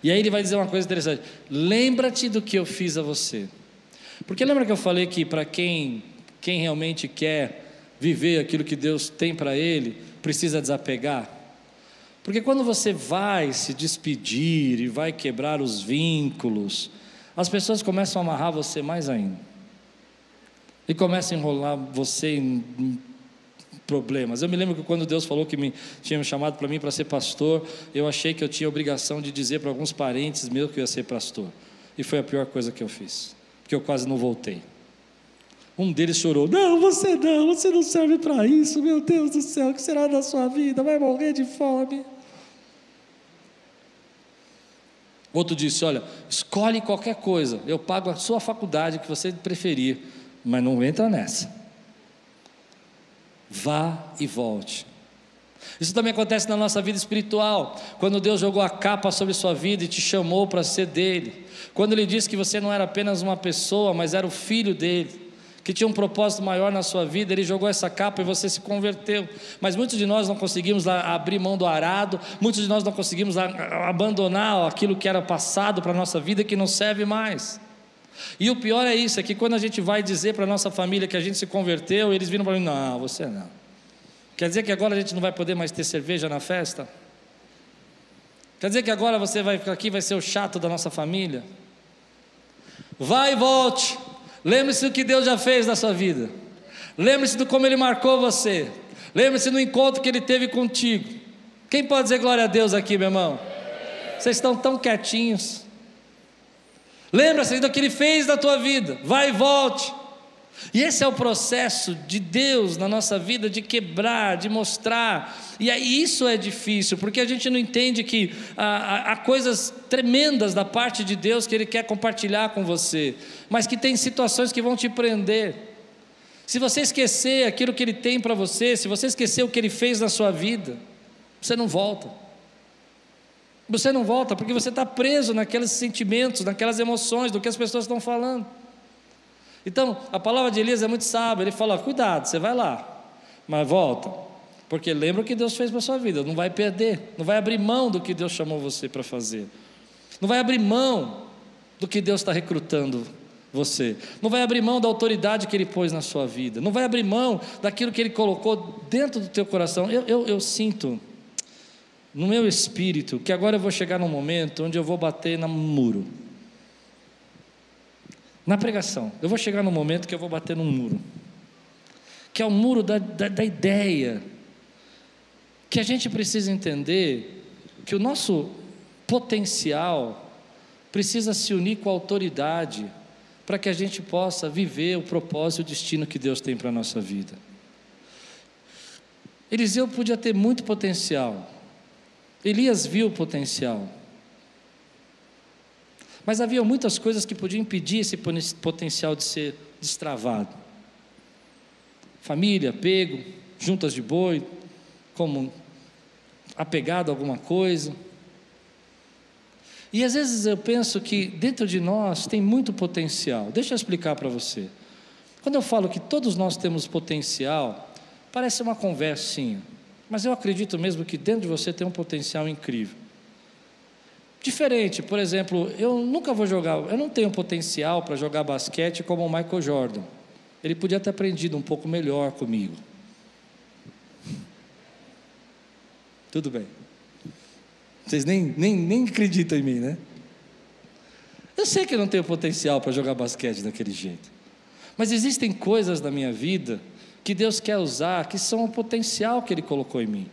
E aí ele vai dizer uma coisa interessante: Lembra-te do que eu fiz a você. Porque lembra que eu falei que para quem, quem realmente quer viver aquilo que Deus tem para ele, precisa desapegar. Porque quando você vai se despedir e vai quebrar os vínculos, as pessoas começam a amarrar você mais ainda. E começam a enrolar você em problemas. Eu me lembro que quando Deus falou que me tinha me chamado para mim para ser pastor, eu achei que eu tinha obrigação de dizer para alguns parentes meus que eu ia ser pastor. E foi a pior coisa que eu fiz, porque eu quase não voltei. Um deles chorou: Não, você não, você não serve para isso, meu Deus do céu, o que será da sua vida? Vai morrer de fome. Outro disse: Olha, escolhe qualquer coisa, eu pago a sua faculdade que você preferir, mas não entra nessa. Vá e volte. Isso também acontece na nossa vida espiritual. Quando Deus jogou a capa sobre sua vida e te chamou para ser dele. Quando Ele disse que você não era apenas uma pessoa, mas era o filho dele que tinha um propósito maior na sua vida, ele jogou essa capa e você se converteu. Mas muitos de nós não conseguimos abrir mão do arado, muitos de nós não conseguimos abandonar aquilo que era passado para a nossa vida que não serve mais. E o pior é isso, é que quando a gente vai dizer para a nossa família que a gente se converteu, eles viram para mim, não, você não. Quer dizer que agora a gente não vai poder mais ter cerveja na festa? Quer dizer que agora você vai ficar aqui, vai ser o chato da nossa família? Vai e volte. Lembre-se do que Deus já fez na sua vida. Lembre-se de como Ele marcou você. Lembre-se do encontro que Ele teve contigo. Quem pode dizer glória a Deus aqui, meu irmão? Vocês estão tão quietinhos. Lembra-se do que Ele fez na tua vida. Vai e volte. E esse é o processo de Deus na nossa vida de quebrar, de mostrar. E aí isso é difícil, porque a gente não entende que há, há, coisas tremendas da parte de Deus que Ele quer compartilhar com você, mas que tem situações que vão te prender. Se você esquecer aquilo que Ele tem para você, se você esquecer o que Ele fez na sua vida, você não volta. Você não volta porque você está preso naqueles sentimentos, naquelas emoções, do que as pessoas estão falando. Então, a palavra de Elias é muito sábia. Ele fala: cuidado, você vai lá, mas volta. Porque lembra o que Deus fez para a sua vida, não vai perder, não vai abrir mão do que Deus chamou você para fazer, não vai abrir mão do que Deus está recrutando você, não vai abrir mão da autoridade que Ele pôs na sua vida, não vai abrir mão daquilo que Ele colocou dentro do teu coração. Eu, eu, eu sinto no meu espírito que agora eu vou chegar num momento onde eu vou bater no muro na pregação. Eu vou chegar no momento que eu vou bater num muro, que é o muro da, da, da ideia, que a gente precisa entender que o nosso potencial precisa se unir com a autoridade para que a gente possa viver o propósito e o destino que Deus tem para a nossa vida. Eliseu podia ter muito potencial, Elias viu o potencial, mas havia muitas coisas que podiam impedir esse potencial de ser destravado. Família, apego, juntas de boi, como apegado a alguma coisa. E às vezes eu penso que dentro de nós tem muito potencial. Deixa eu explicar para você. Quando eu falo que todos nós temos potencial, parece uma conversinha, mas eu acredito mesmo que dentro de você tem um potencial incrível. Diferente, por exemplo, eu nunca vou jogar, eu não tenho potencial para jogar basquete como o Michael Jordan. Ele podia ter aprendido um pouco melhor comigo. Tudo bem. Vocês nem, nem, nem acreditam em mim, né? Eu sei que eu não tenho potencial para jogar basquete daquele jeito. Mas existem coisas na minha vida que Deus quer usar, que são o potencial que Ele colocou em mim.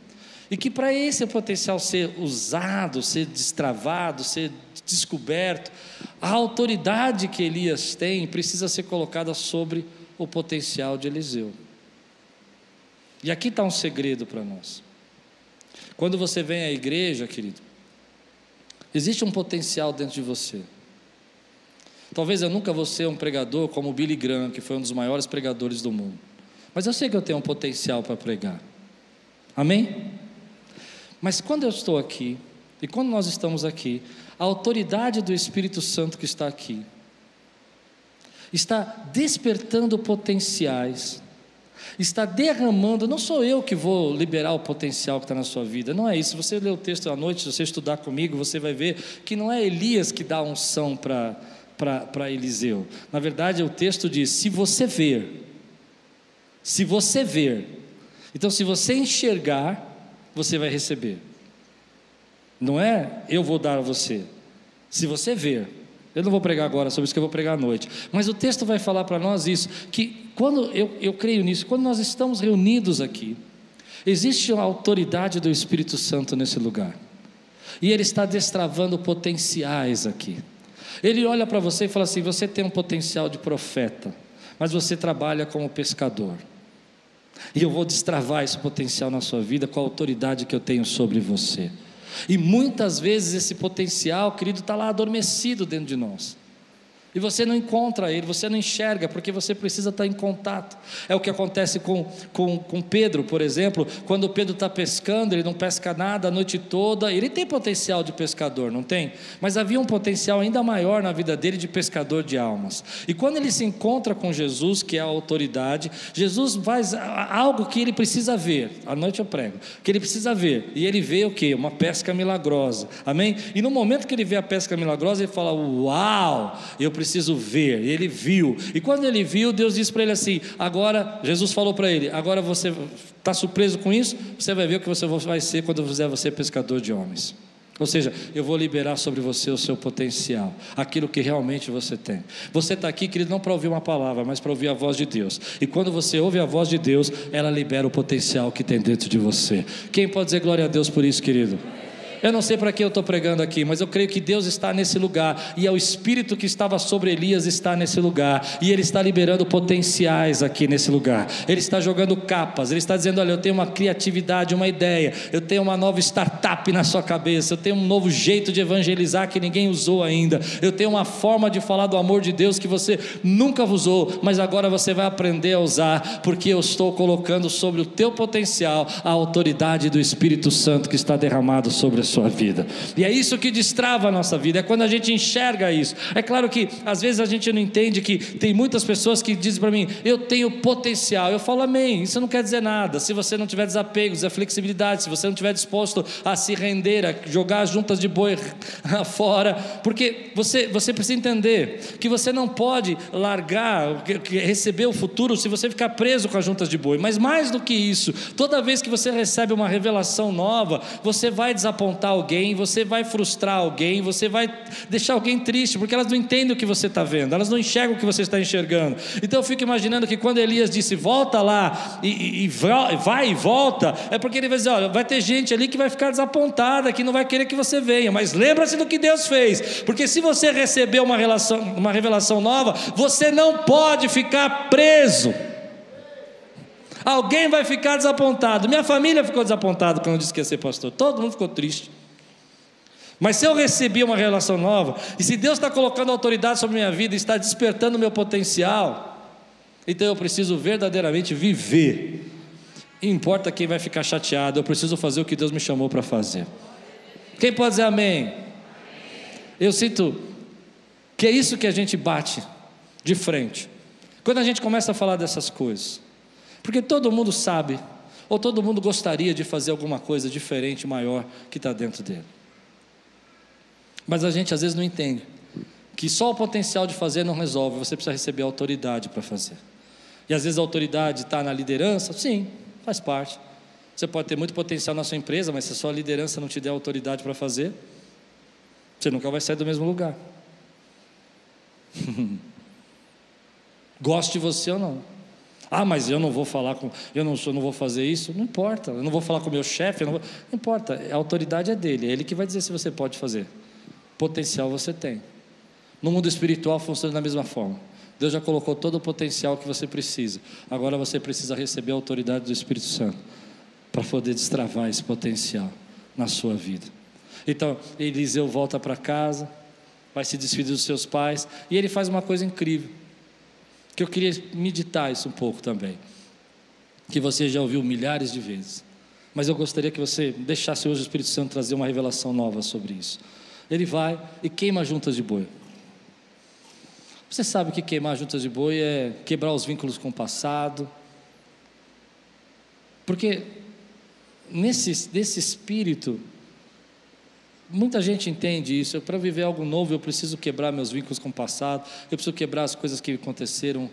E que para esse potencial ser usado, ser destravado, ser descoberto, a autoridade que Elias tem precisa ser colocada sobre o potencial de Eliseu. E aqui está um segredo para nós. Quando você vem à igreja, querido, existe um potencial dentro de você. Talvez eu nunca vou ser um pregador como Billy Graham, que foi um dos maiores pregadores do mundo. Mas eu sei que eu tenho um potencial para pregar. Amém? Mas quando eu estou aqui, e quando nós estamos aqui, a autoridade do Espírito Santo que está aqui, está despertando potenciais, está derramando. Não sou eu que vou liberar o potencial que está na sua vida, não é isso. Se você ler o texto à noite, se você estudar comigo, você vai ver que não é Elias que dá unção para Eliseu. Na verdade, o texto diz: se você ver, se você ver, então se você enxergar, você vai receber. Não é eu vou dar a você. Se você ver, eu não vou pregar agora sobre isso que eu vou pregar à noite. Mas o texto vai falar para nós isso, que quando eu, eu creio nisso, quando nós estamos reunidos aqui, existe a autoridade do Espírito Santo nesse lugar. E ele está destravando potenciais aqui. Ele olha para você e fala assim: você tem um potencial de profeta, mas você trabalha como pescador. E eu vou destravar esse potencial na sua vida com a autoridade que eu tenho sobre você. E muitas vezes esse potencial, querido, está lá adormecido dentro de nós. E você não encontra ele, você não enxerga, porque você precisa estar em contato. É o que acontece com, com, com Pedro, por exemplo, quando Pedro está pescando, ele não pesca nada a noite toda, ele tem potencial de pescador, não tem? Mas havia um potencial ainda maior na vida dele de pescador de almas. E quando ele se encontra com Jesus, que é a autoridade, Jesus faz algo que ele precisa ver. À noite eu prego, que ele precisa ver. E ele vê o que? Uma pesca milagrosa. Amém? E no momento que ele vê a pesca milagrosa, ele fala: Uau, eu preciso preciso ver. E ele viu. E quando ele viu, Deus disse para ele assim: agora, Jesus falou para ele: agora você está surpreso com isso? Você vai ver o que você vai ser quando eu fizer você pescador de homens. Ou seja, eu vou liberar sobre você o seu potencial, aquilo que realmente você tem. Você está aqui, querido, não para ouvir uma palavra, mas para ouvir a voz de Deus. E quando você ouve a voz de Deus, ela libera o potencial que tem dentro de você. Quem pode dizer glória a Deus por isso, querido? Eu não sei para que eu estou pregando aqui, mas eu creio que Deus está nesse lugar, e é o Espírito que estava sobre Elias está nesse lugar, e ele está liberando potenciais aqui nesse lugar. Ele está jogando capas, ele está dizendo: Olha, eu tenho uma criatividade, uma ideia, eu tenho uma nova startup na sua cabeça, eu tenho um novo jeito de evangelizar que ninguém usou ainda, eu tenho uma forma de falar do amor de Deus que você nunca usou, mas agora você vai aprender a usar, porque eu estou colocando sobre o teu potencial a autoridade do Espírito Santo que está derramado sobre a sua vida. E é isso que destrava a nossa vida, é quando a gente enxerga isso. É claro que às vezes a gente não entende que tem muitas pessoas que dizem para mim, eu tenho potencial. Eu falo, amém. Isso não quer dizer nada. Se você não tiver desapegos, a flexibilidade, se você não tiver disposto a se render, a jogar as juntas de boi fora, porque você, você precisa entender que você não pode largar, receber o futuro se você ficar preso com as juntas de boi. Mas mais do que isso, toda vez que você recebe uma revelação nova, você vai desapontar desapontar alguém, você vai frustrar alguém, você vai deixar alguém triste, porque elas não entendem o que você está vendo, elas não enxergam o que você está enxergando. Então eu fico imaginando que quando Elias disse, volta lá, e, e vai e volta, é porque ele vai dizer: olha, vai ter gente ali que vai ficar desapontada, que não vai querer que você venha, mas lembra-se do que Deus fez, porque se você receber uma, relação, uma revelação nova, você não pode ficar preso. Alguém vai ficar desapontado. Minha família ficou desapontada quando eu disse que ia ser pastor. Todo mundo ficou triste. Mas se eu recebi uma relação nova, e se Deus está colocando autoridade sobre minha vida, está despertando meu potencial, então eu preciso verdadeiramente viver. E importa quem vai ficar chateado, eu preciso fazer o que Deus me chamou para fazer. Quem pode dizer amém? Eu sinto que é isso que a gente bate de frente. Quando a gente começa a falar dessas coisas. Porque todo mundo sabe, ou todo mundo gostaria de fazer alguma coisa diferente, maior, que está dentro dele. Mas a gente às vezes não entende que só o potencial de fazer não resolve, você precisa receber autoridade para fazer. E às vezes a autoridade está na liderança, sim, faz parte. Você pode ter muito potencial na sua empresa, mas se a sua liderança não te der autoridade para fazer, você nunca vai sair do mesmo lugar. Goste de você ou não. Ah, mas eu não vou falar com, eu não, eu não vou fazer isso. Não importa, eu não vou falar com o meu chefe, não, não importa, a autoridade é dele, é ele que vai dizer se você pode fazer. Potencial você tem. No mundo espiritual funciona da mesma forma. Deus já colocou todo o potencial que você precisa. Agora você precisa receber a autoridade do Espírito Santo para poder destravar esse potencial na sua vida. Então, Eliseu volta para casa, vai se despedir dos seus pais, e ele faz uma coisa incrível que eu queria meditar isso um pouco também. que você já ouviu milhares de vezes. Mas eu gostaria que você deixasse hoje o Espírito Santo trazer uma revelação nova sobre isso. Ele vai e queima juntas de boi. Você sabe que queimar juntas de boi é quebrar os vínculos com o passado. Porque nesse, nesse espírito, muita gente entende isso. Para viver algo novo, eu preciso quebrar meus vínculos com o passado, eu preciso quebrar as coisas que aconteceram,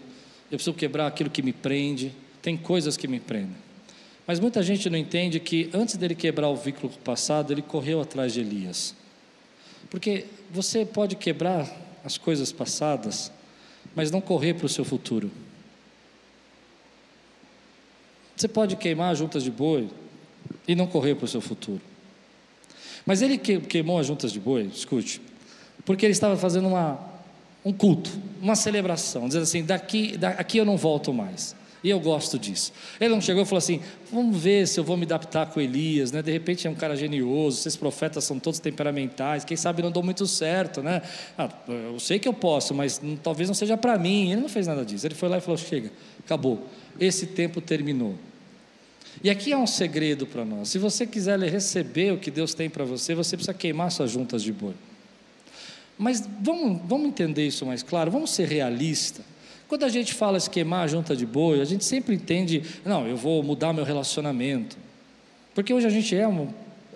eu preciso quebrar aquilo que me prende. Tem coisas que me prendem. Mas muita gente não entende que antes dele quebrar o vínculo com o passado, ele correu atrás de Elias. Porque você pode quebrar as coisas passadas, mas não correr para o seu futuro. Você pode queimar juntas de boi e não correr para o seu futuro. Mas ele queimou as juntas de boi, escute, porque ele estava fazendo uma, um culto, uma celebração, dizendo assim: daqui, daqui eu não volto mais. E eu gosto disso. Ele não chegou e falou assim: vamos ver se eu vou me adaptar com Elias, né? De repente é um cara genioso, esses profetas são todos temperamentais, quem sabe não dou muito certo, né? Ah, eu sei que eu posso, mas talvez não seja para mim. Ele não fez nada disso. Ele foi lá e falou: chega, acabou. Esse tempo terminou. E aqui há um segredo para nós. Se você quiser receber o que Deus tem para você, você precisa queimar suas juntas de boi. Mas vamos, vamos entender isso mais claro, vamos ser realistas. Quando a gente fala esquemar a junta de boi, a gente sempre entende, não, eu vou mudar meu relacionamento. Porque hoje a gente é um,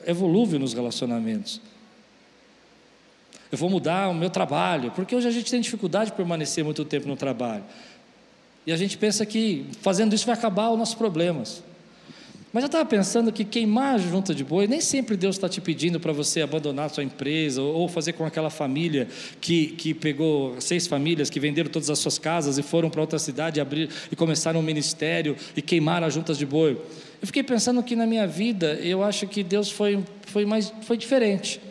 é volúvel nos relacionamentos. Eu vou mudar o meu trabalho, porque hoje a gente tem dificuldade de permanecer muito tempo no trabalho. E a gente pensa que fazendo isso vai acabar os nossos problemas. Mas eu estava pensando que queimar a junta de boi, nem sempre Deus está te pedindo para você abandonar sua empresa, ou fazer com aquela família que, que pegou seis famílias que venderam todas as suas casas e foram para outra cidade abrir, e começaram um ministério e queimaram as juntas de boi. Eu fiquei pensando que na minha vida, eu acho que Deus foi, foi, mais, foi diferente.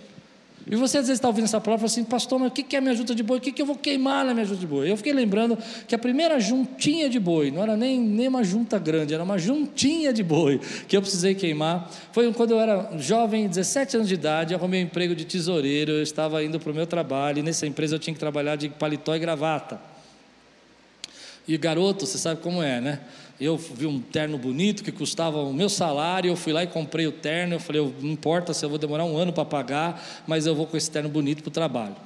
E você às vezes está ouvindo essa palavra assim, pastor, mas o que é minha junta de boi? O que eu vou queimar na minha junta de boi? Eu fiquei lembrando que a primeira juntinha de boi, não era nem, nem uma junta grande, era uma juntinha de boi que eu precisei queimar. Foi quando eu era jovem, 17 anos de idade, arrumei um emprego de tesoureiro, eu estava indo para o meu trabalho, e nessa empresa eu tinha que trabalhar de paletó e gravata. E garoto, você sabe como é, né? Eu vi um terno bonito que custava o meu salário, eu fui lá e comprei o terno, eu falei, não importa se eu vou demorar um ano para pagar, mas eu vou com esse terno bonito para o trabalho.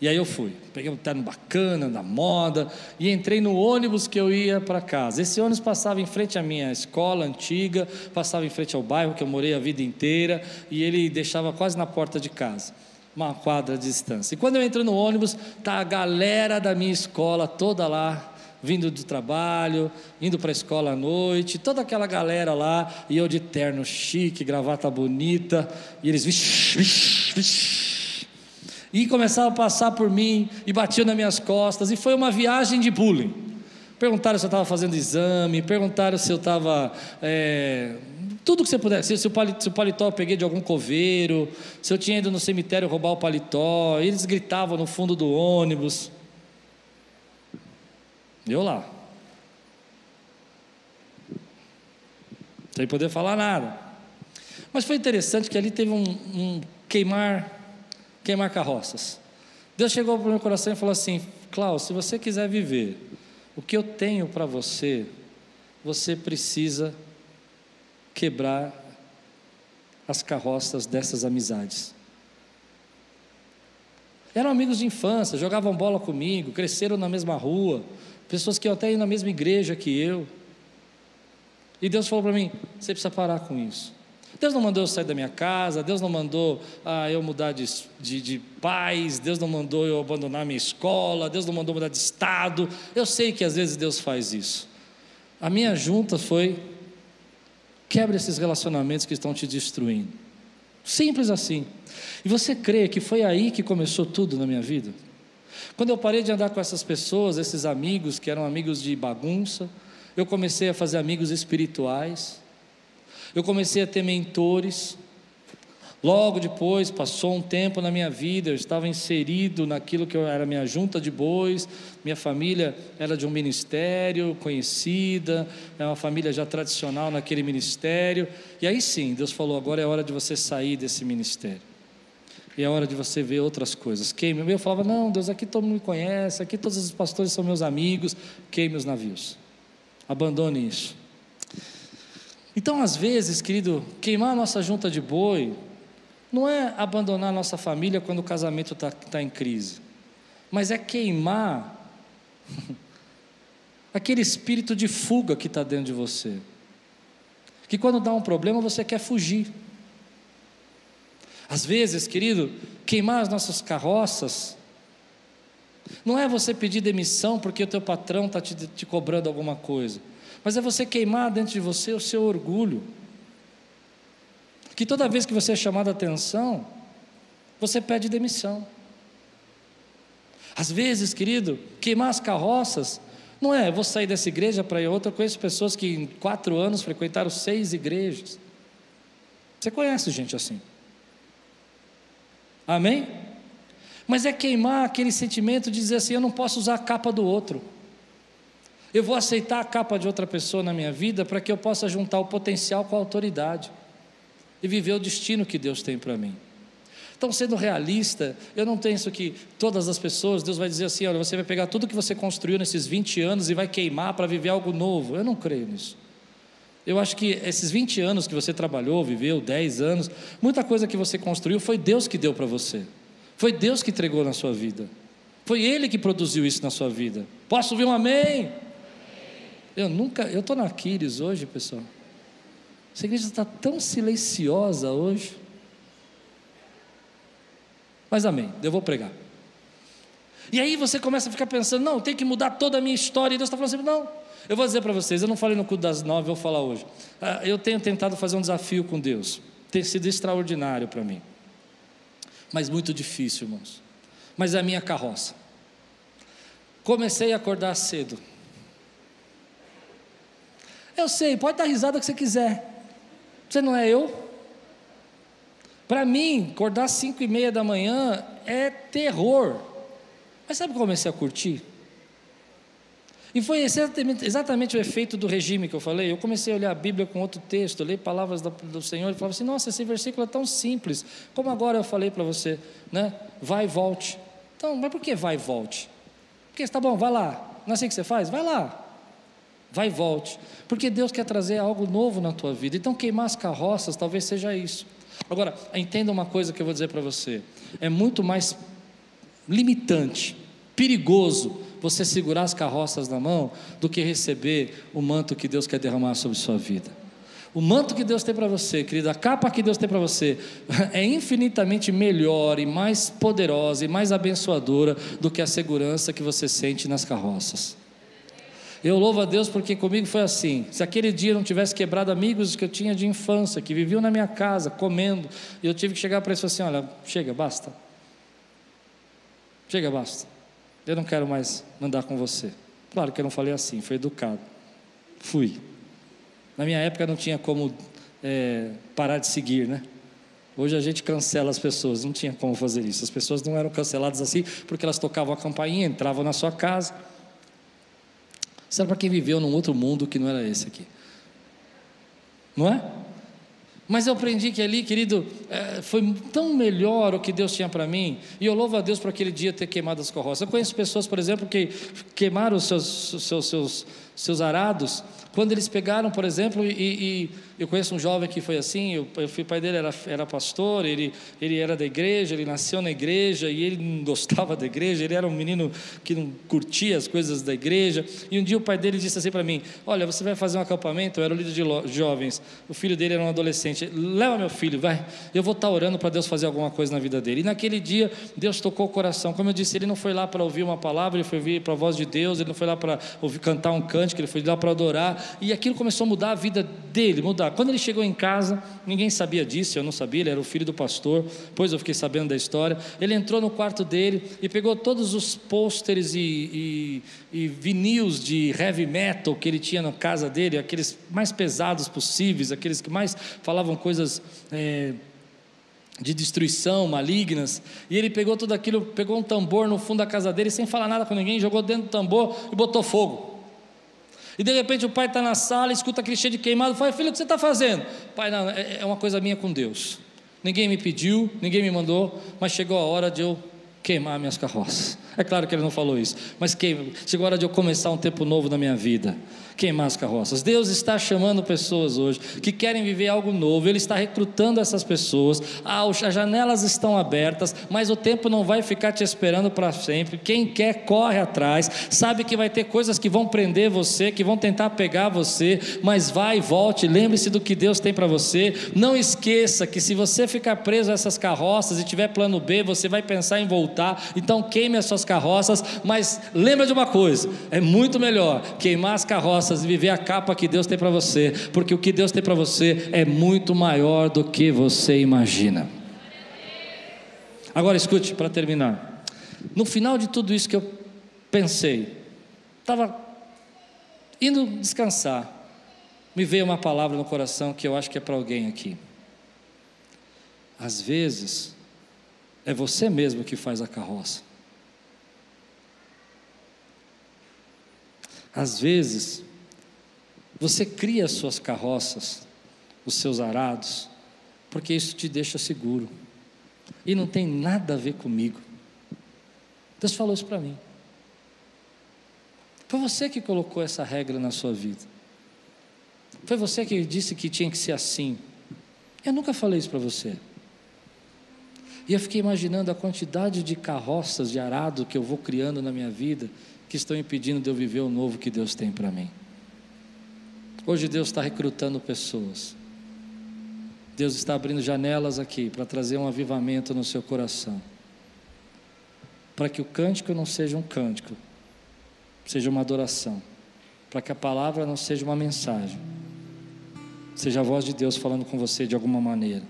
E aí eu fui, peguei um terno bacana, da moda, e entrei no ônibus que eu ia para casa. Esse ônibus passava em frente à minha escola antiga, passava em frente ao bairro que eu morei a vida inteira, e ele deixava quase na porta de casa uma quadra de distância. E quando eu entro no ônibus, tá a galera da minha escola toda lá vindo do trabalho, indo para a escola à noite, toda aquela galera lá, e eu de terno chique, gravata bonita, e eles, vixi, vixi, vixi, e começavam a passar por mim, e batiam nas minhas costas, e foi uma viagem de bullying. Perguntaram se eu estava fazendo exame, perguntaram se eu estava. É, tudo que você puder, se, se o paletó eu peguei de algum coveiro, se eu tinha ido no cemitério roubar o paletó, eles gritavam no fundo do ônibus. Eu lá. Sem poder falar nada. Mas foi interessante que ali teve um, um queimar, queimar carroças. Deus chegou para o meu coração e falou assim: Klaus, se você quiser viver o que eu tenho para você, você precisa quebrar as carroças dessas amizades. Eram amigos de infância, jogavam bola comigo, cresceram na mesma rua, pessoas que até iam na mesma igreja que eu. E Deus falou para mim: você precisa parar com isso. Deus não mandou eu sair da minha casa, Deus não mandou ah, eu mudar de, de, de paz, Deus não mandou eu abandonar minha escola, Deus não mandou mudar de estado. Eu sei que às vezes Deus faz isso. A minha junta foi: quebra esses relacionamentos que estão te destruindo. Simples assim. E você crê que foi aí que começou tudo na minha vida? Quando eu parei de andar com essas pessoas, esses amigos que eram amigos de bagunça, eu comecei a fazer amigos espirituais, eu comecei a ter mentores. Logo depois, passou um tempo na minha vida, eu estava inserido naquilo que era minha junta de bois, minha família era de um ministério conhecida, é uma família já tradicional naquele ministério, e aí sim, Deus falou: agora é hora de você sair desse ministério. E é hora de você ver outras coisas. Queime. Eu falava, não, Deus, aqui todo mundo me conhece, aqui todos os pastores são meus amigos. Queime os navios. Abandone isso. Então, às vezes, querido, queimar a nossa junta de boi não é abandonar a nossa família quando o casamento está tá em crise, mas é queimar aquele espírito de fuga que está dentro de você. Que quando dá um problema você quer fugir. Às vezes, querido, queimar as nossas carroças não é você pedir demissão porque o teu patrão está te, te cobrando alguma coisa, mas é você queimar dentro de você o seu orgulho. Que toda vez que você é chamado a atenção, você pede demissão. Às vezes, querido, queimar as carroças não é, vou sair dessa igreja para ir outra. Eu conheço pessoas que em quatro anos frequentaram seis igrejas. Você conhece gente assim? Amém? Mas é queimar aquele sentimento de dizer assim: eu não posso usar a capa do outro. Eu vou aceitar a capa de outra pessoa na minha vida para que eu possa juntar o potencial com a autoridade e viver o destino que Deus tem para mim. Então, sendo realista, eu não penso que todas as pessoas, Deus vai dizer assim: olha, você vai pegar tudo que você construiu nesses 20 anos e vai queimar para viver algo novo. Eu não creio nisso. Eu acho que esses 20 anos que você trabalhou, viveu, 10 anos, muita coisa que você construiu foi Deus que deu para você. Foi Deus que entregou na sua vida. Foi Ele que produziu isso na sua vida. Posso ouvir um amém? Eu nunca, eu estou na Aquiles hoje, pessoal. Essa igreja está tão silenciosa hoje. Mas amém, eu vou pregar. E aí você começa a ficar pensando, não, tem que mudar toda a minha história. E Deus está falando assim, não. Eu vou dizer para vocês, eu não falei no culto das nove, eu vou falar hoje. Ah, eu tenho tentado fazer um desafio com Deus. Tem sido extraordinário para mim. Mas muito difícil, irmãos. Mas é a minha carroça. Comecei a acordar cedo. Eu sei, pode dar risada que você quiser. Você não é eu? Para mim, acordar cinco e meia da manhã é terror. Mas sabe como comecei a curtir? E foi exatamente, exatamente, o efeito do regime que eu falei. Eu comecei a olhar a Bíblia com outro texto, ler palavras do, Senhor e falava assim: Nossa, esse versículo é tão simples. Como agora eu falei para você, né? Vai e volte. Então, mas por que vai e volte? Porque está bom, vai lá. Não é assim que você faz? Vai lá. Vai e volte. Porque Deus quer trazer algo novo na tua vida. Então, queimar as carroças talvez seja isso. Agora, entenda uma coisa que eu vou dizer para você: é muito mais limitante, perigoso você segurar as carroças na mão do que receber o manto que Deus quer derramar sobre sua vida. O manto que Deus tem para você, querida, a capa que Deus tem para você, é infinitamente melhor e mais poderosa e mais abençoadora do que a segurança que você sente nas carroças. Eu louvo a Deus porque comigo foi assim. Se aquele dia não tivesse quebrado amigos que eu tinha de infância, que viviam na minha casa, comendo, e eu tive que chegar para eles e falar assim: olha, chega, basta. Chega, basta. Eu não quero mais andar com você. Claro que eu não falei assim, foi educado. Fui. Na minha época não tinha como é, parar de seguir, né? Hoje a gente cancela as pessoas, não tinha como fazer isso. As pessoas não eram canceladas assim porque elas tocavam a campainha, entravam na sua casa isso era para quem viveu num outro mundo que não era esse aqui. Não é? Mas eu aprendi que ali, querido, é, foi tão melhor o que Deus tinha para mim, e eu louvo a Deus por aquele dia ter queimado as carroças. Eu conheço pessoas, por exemplo, que queimaram os seus, seus, seus, seus arados, quando eles pegaram, por exemplo, e, e eu conheço um jovem que foi assim, o, o pai dele era, era pastor, ele, ele era da igreja, ele nasceu na igreja e ele não gostava da igreja, ele era um menino que não curtia as coisas da igreja. E um dia o pai dele disse assim para mim: Olha, você vai fazer um acampamento? Eu era o líder de jovens, o filho dele era um adolescente. Leva meu filho, vai. Eu vou estar orando para Deus fazer alguma coisa na vida dele. E naquele dia, Deus tocou o coração. Como eu disse, ele não foi lá para ouvir uma palavra, ele foi ouvir para a voz de Deus, ele não foi lá para ouvir cantar um cântico, ele foi lá para adorar. E aquilo começou a mudar a vida dele, mudar. Quando ele chegou em casa, ninguém sabia disso, eu não sabia, ele era o filho do pastor, depois eu fiquei sabendo da história. Ele entrou no quarto dele e pegou todos os pôsteres e, e, e vinis de heavy metal que ele tinha na casa dele, aqueles mais pesados possíveis, aqueles que mais falavam coisas. É, de destruição, malignas, e ele pegou tudo aquilo, pegou um tambor no fundo da casa dele, sem falar nada com ninguém, jogou dentro do tambor e botou fogo. E de repente o pai está na sala, escuta aquele cheio de queimado, fala, filho, o que você está fazendo? Pai, não, é, é uma coisa minha com Deus. Ninguém me pediu, ninguém me mandou, mas chegou a hora de eu queimar minhas carroças. É claro que ele não falou isso, mas queima, chegou a hora de eu começar um tempo novo na minha vida. Queimar as carroças. Deus está chamando pessoas hoje que querem viver algo novo, Ele está recrutando essas pessoas. Ah, as janelas estão abertas, mas o tempo não vai ficar te esperando para sempre. Quem quer, corre atrás, sabe que vai ter coisas que vão prender você, que vão tentar pegar você, mas vai e volte, lembre-se do que Deus tem para você. Não esqueça que se você ficar preso a essas carroças e tiver plano B, você vai pensar em voltar, então queime as suas carroças, mas lembra de uma coisa: é muito melhor queimar as carroças e viver a capa que Deus tem para você, porque o que Deus tem para você é muito maior do que você imagina. Agora escute para terminar. No final de tudo isso que eu pensei, estava indo descansar, me veio uma palavra no coração que eu acho que é para alguém aqui. Às vezes, é você mesmo que faz a carroça. Às vezes, você cria as suas carroças, os seus arados, porque isso te deixa seguro. E não tem nada a ver comigo. Deus falou isso para mim. Foi você que colocou essa regra na sua vida. Foi você que disse que tinha que ser assim. Eu nunca falei isso para você. E eu fiquei imaginando a quantidade de carroças de arado que eu vou criando na minha vida que estão impedindo de eu viver o novo que Deus tem para mim. Hoje Deus está recrutando pessoas. Deus está abrindo janelas aqui para trazer um avivamento no seu coração. Para que o cântico não seja um cântico, seja uma adoração. Para que a palavra não seja uma mensagem, seja a voz de Deus falando com você de alguma maneira.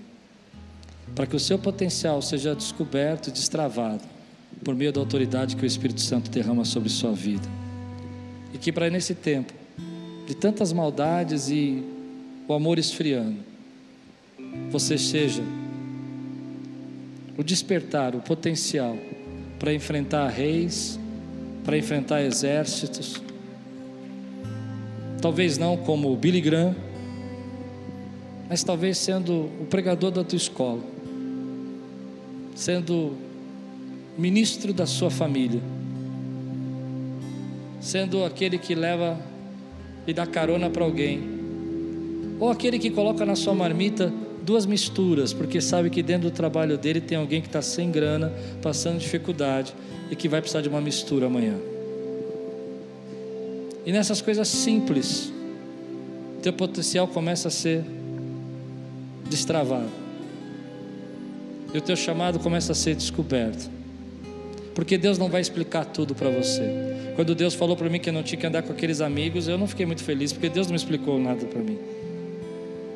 Para que o seu potencial seja descoberto e destravado por meio da autoridade que o Espírito Santo derrama sobre sua vida. E que para nesse tempo de tantas maldades e o amor esfriando, você seja o despertar, o potencial para enfrentar reis, para enfrentar exércitos. Talvez não como Billy Graham, mas talvez sendo o pregador da tua escola, sendo ministro da sua família, sendo aquele que leva e dá carona para alguém, ou aquele que coloca na sua marmita duas misturas, porque sabe que dentro do trabalho dele tem alguém que está sem grana, passando dificuldade e que vai precisar de uma mistura amanhã. E nessas coisas simples, teu potencial começa a ser destravado. E o teu chamado começa a ser descoberto. Porque Deus não vai explicar tudo para você. Quando Deus falou para mim que eu não tinha que andar com aqueles amigos, eu não fiquei muito feliz, porque Deus não explicou nada para mim.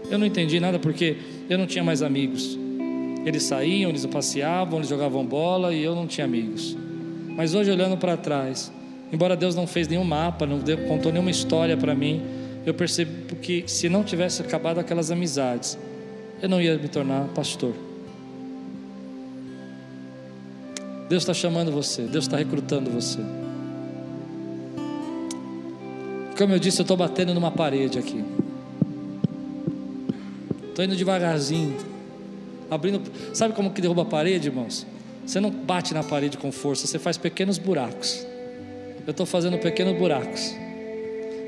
Eu não entendi nada porque eu não tinha mais amigos. Eles saíam, eles passeavam, eles jogavam bola e eu não tinha amigos. Mas hoje, olhando para trás, embora Deus não fez nenhum mapa, não contou nenhuma história para mim, eu percebo que se não tivesse acabado aquelas amizades, eu não ia me tornar pastor. Deus está chamando você, Deus está recrutando você. Como eu disse, eu estou batendo numa parede aqui. Estou indo devagarzinho. Abrindo. Sabe como que derruba a parede, irmãos? Você não bate na parede com força, você faz pequenos buracos. Eu estou fazendo pequenos buracos.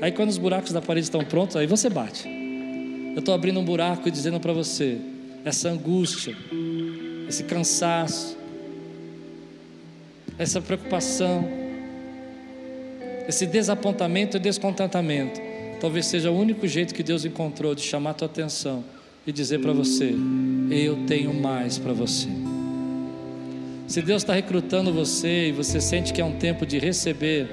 Aí quando os buracos da parede estão prontos, aí você bate. Eu estou abrindo um buraco e dizendo para você, essa angústia, esse cansaço, essa preocupação, esse desapontamento e descontentamento, talvez seja o único jeito que Deus encontrou de chamar a tua atenção e dizer para você: Eu tenho mais para você. Se Deus está recrutando você e você sente que é um tempo de receber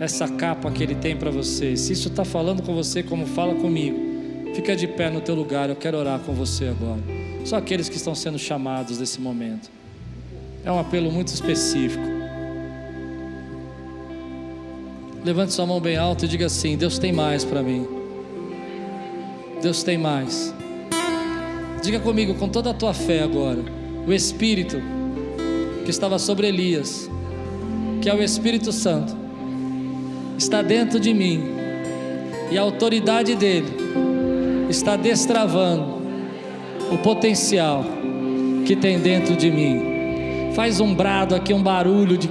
essa capa que Ele tem para você, se isso está falando com você como fala comigo, fica de pé no teu lugar, eu quero orar com você agora. Só aqueles que estão sendo chamados nesse momento. É um apelo muito específico. Levante sua mão bem alta e diga assim: Deus tem mais para mim. Deus tem mais. Diga comigo com toda a tua fé agora. O Espírito que estava sobre Elias, que é o Espírito Santo, está dentro de mim e a autoridade dele está destravando o potencial que tem dentro de mim. Faz um brado aqui, um barulho de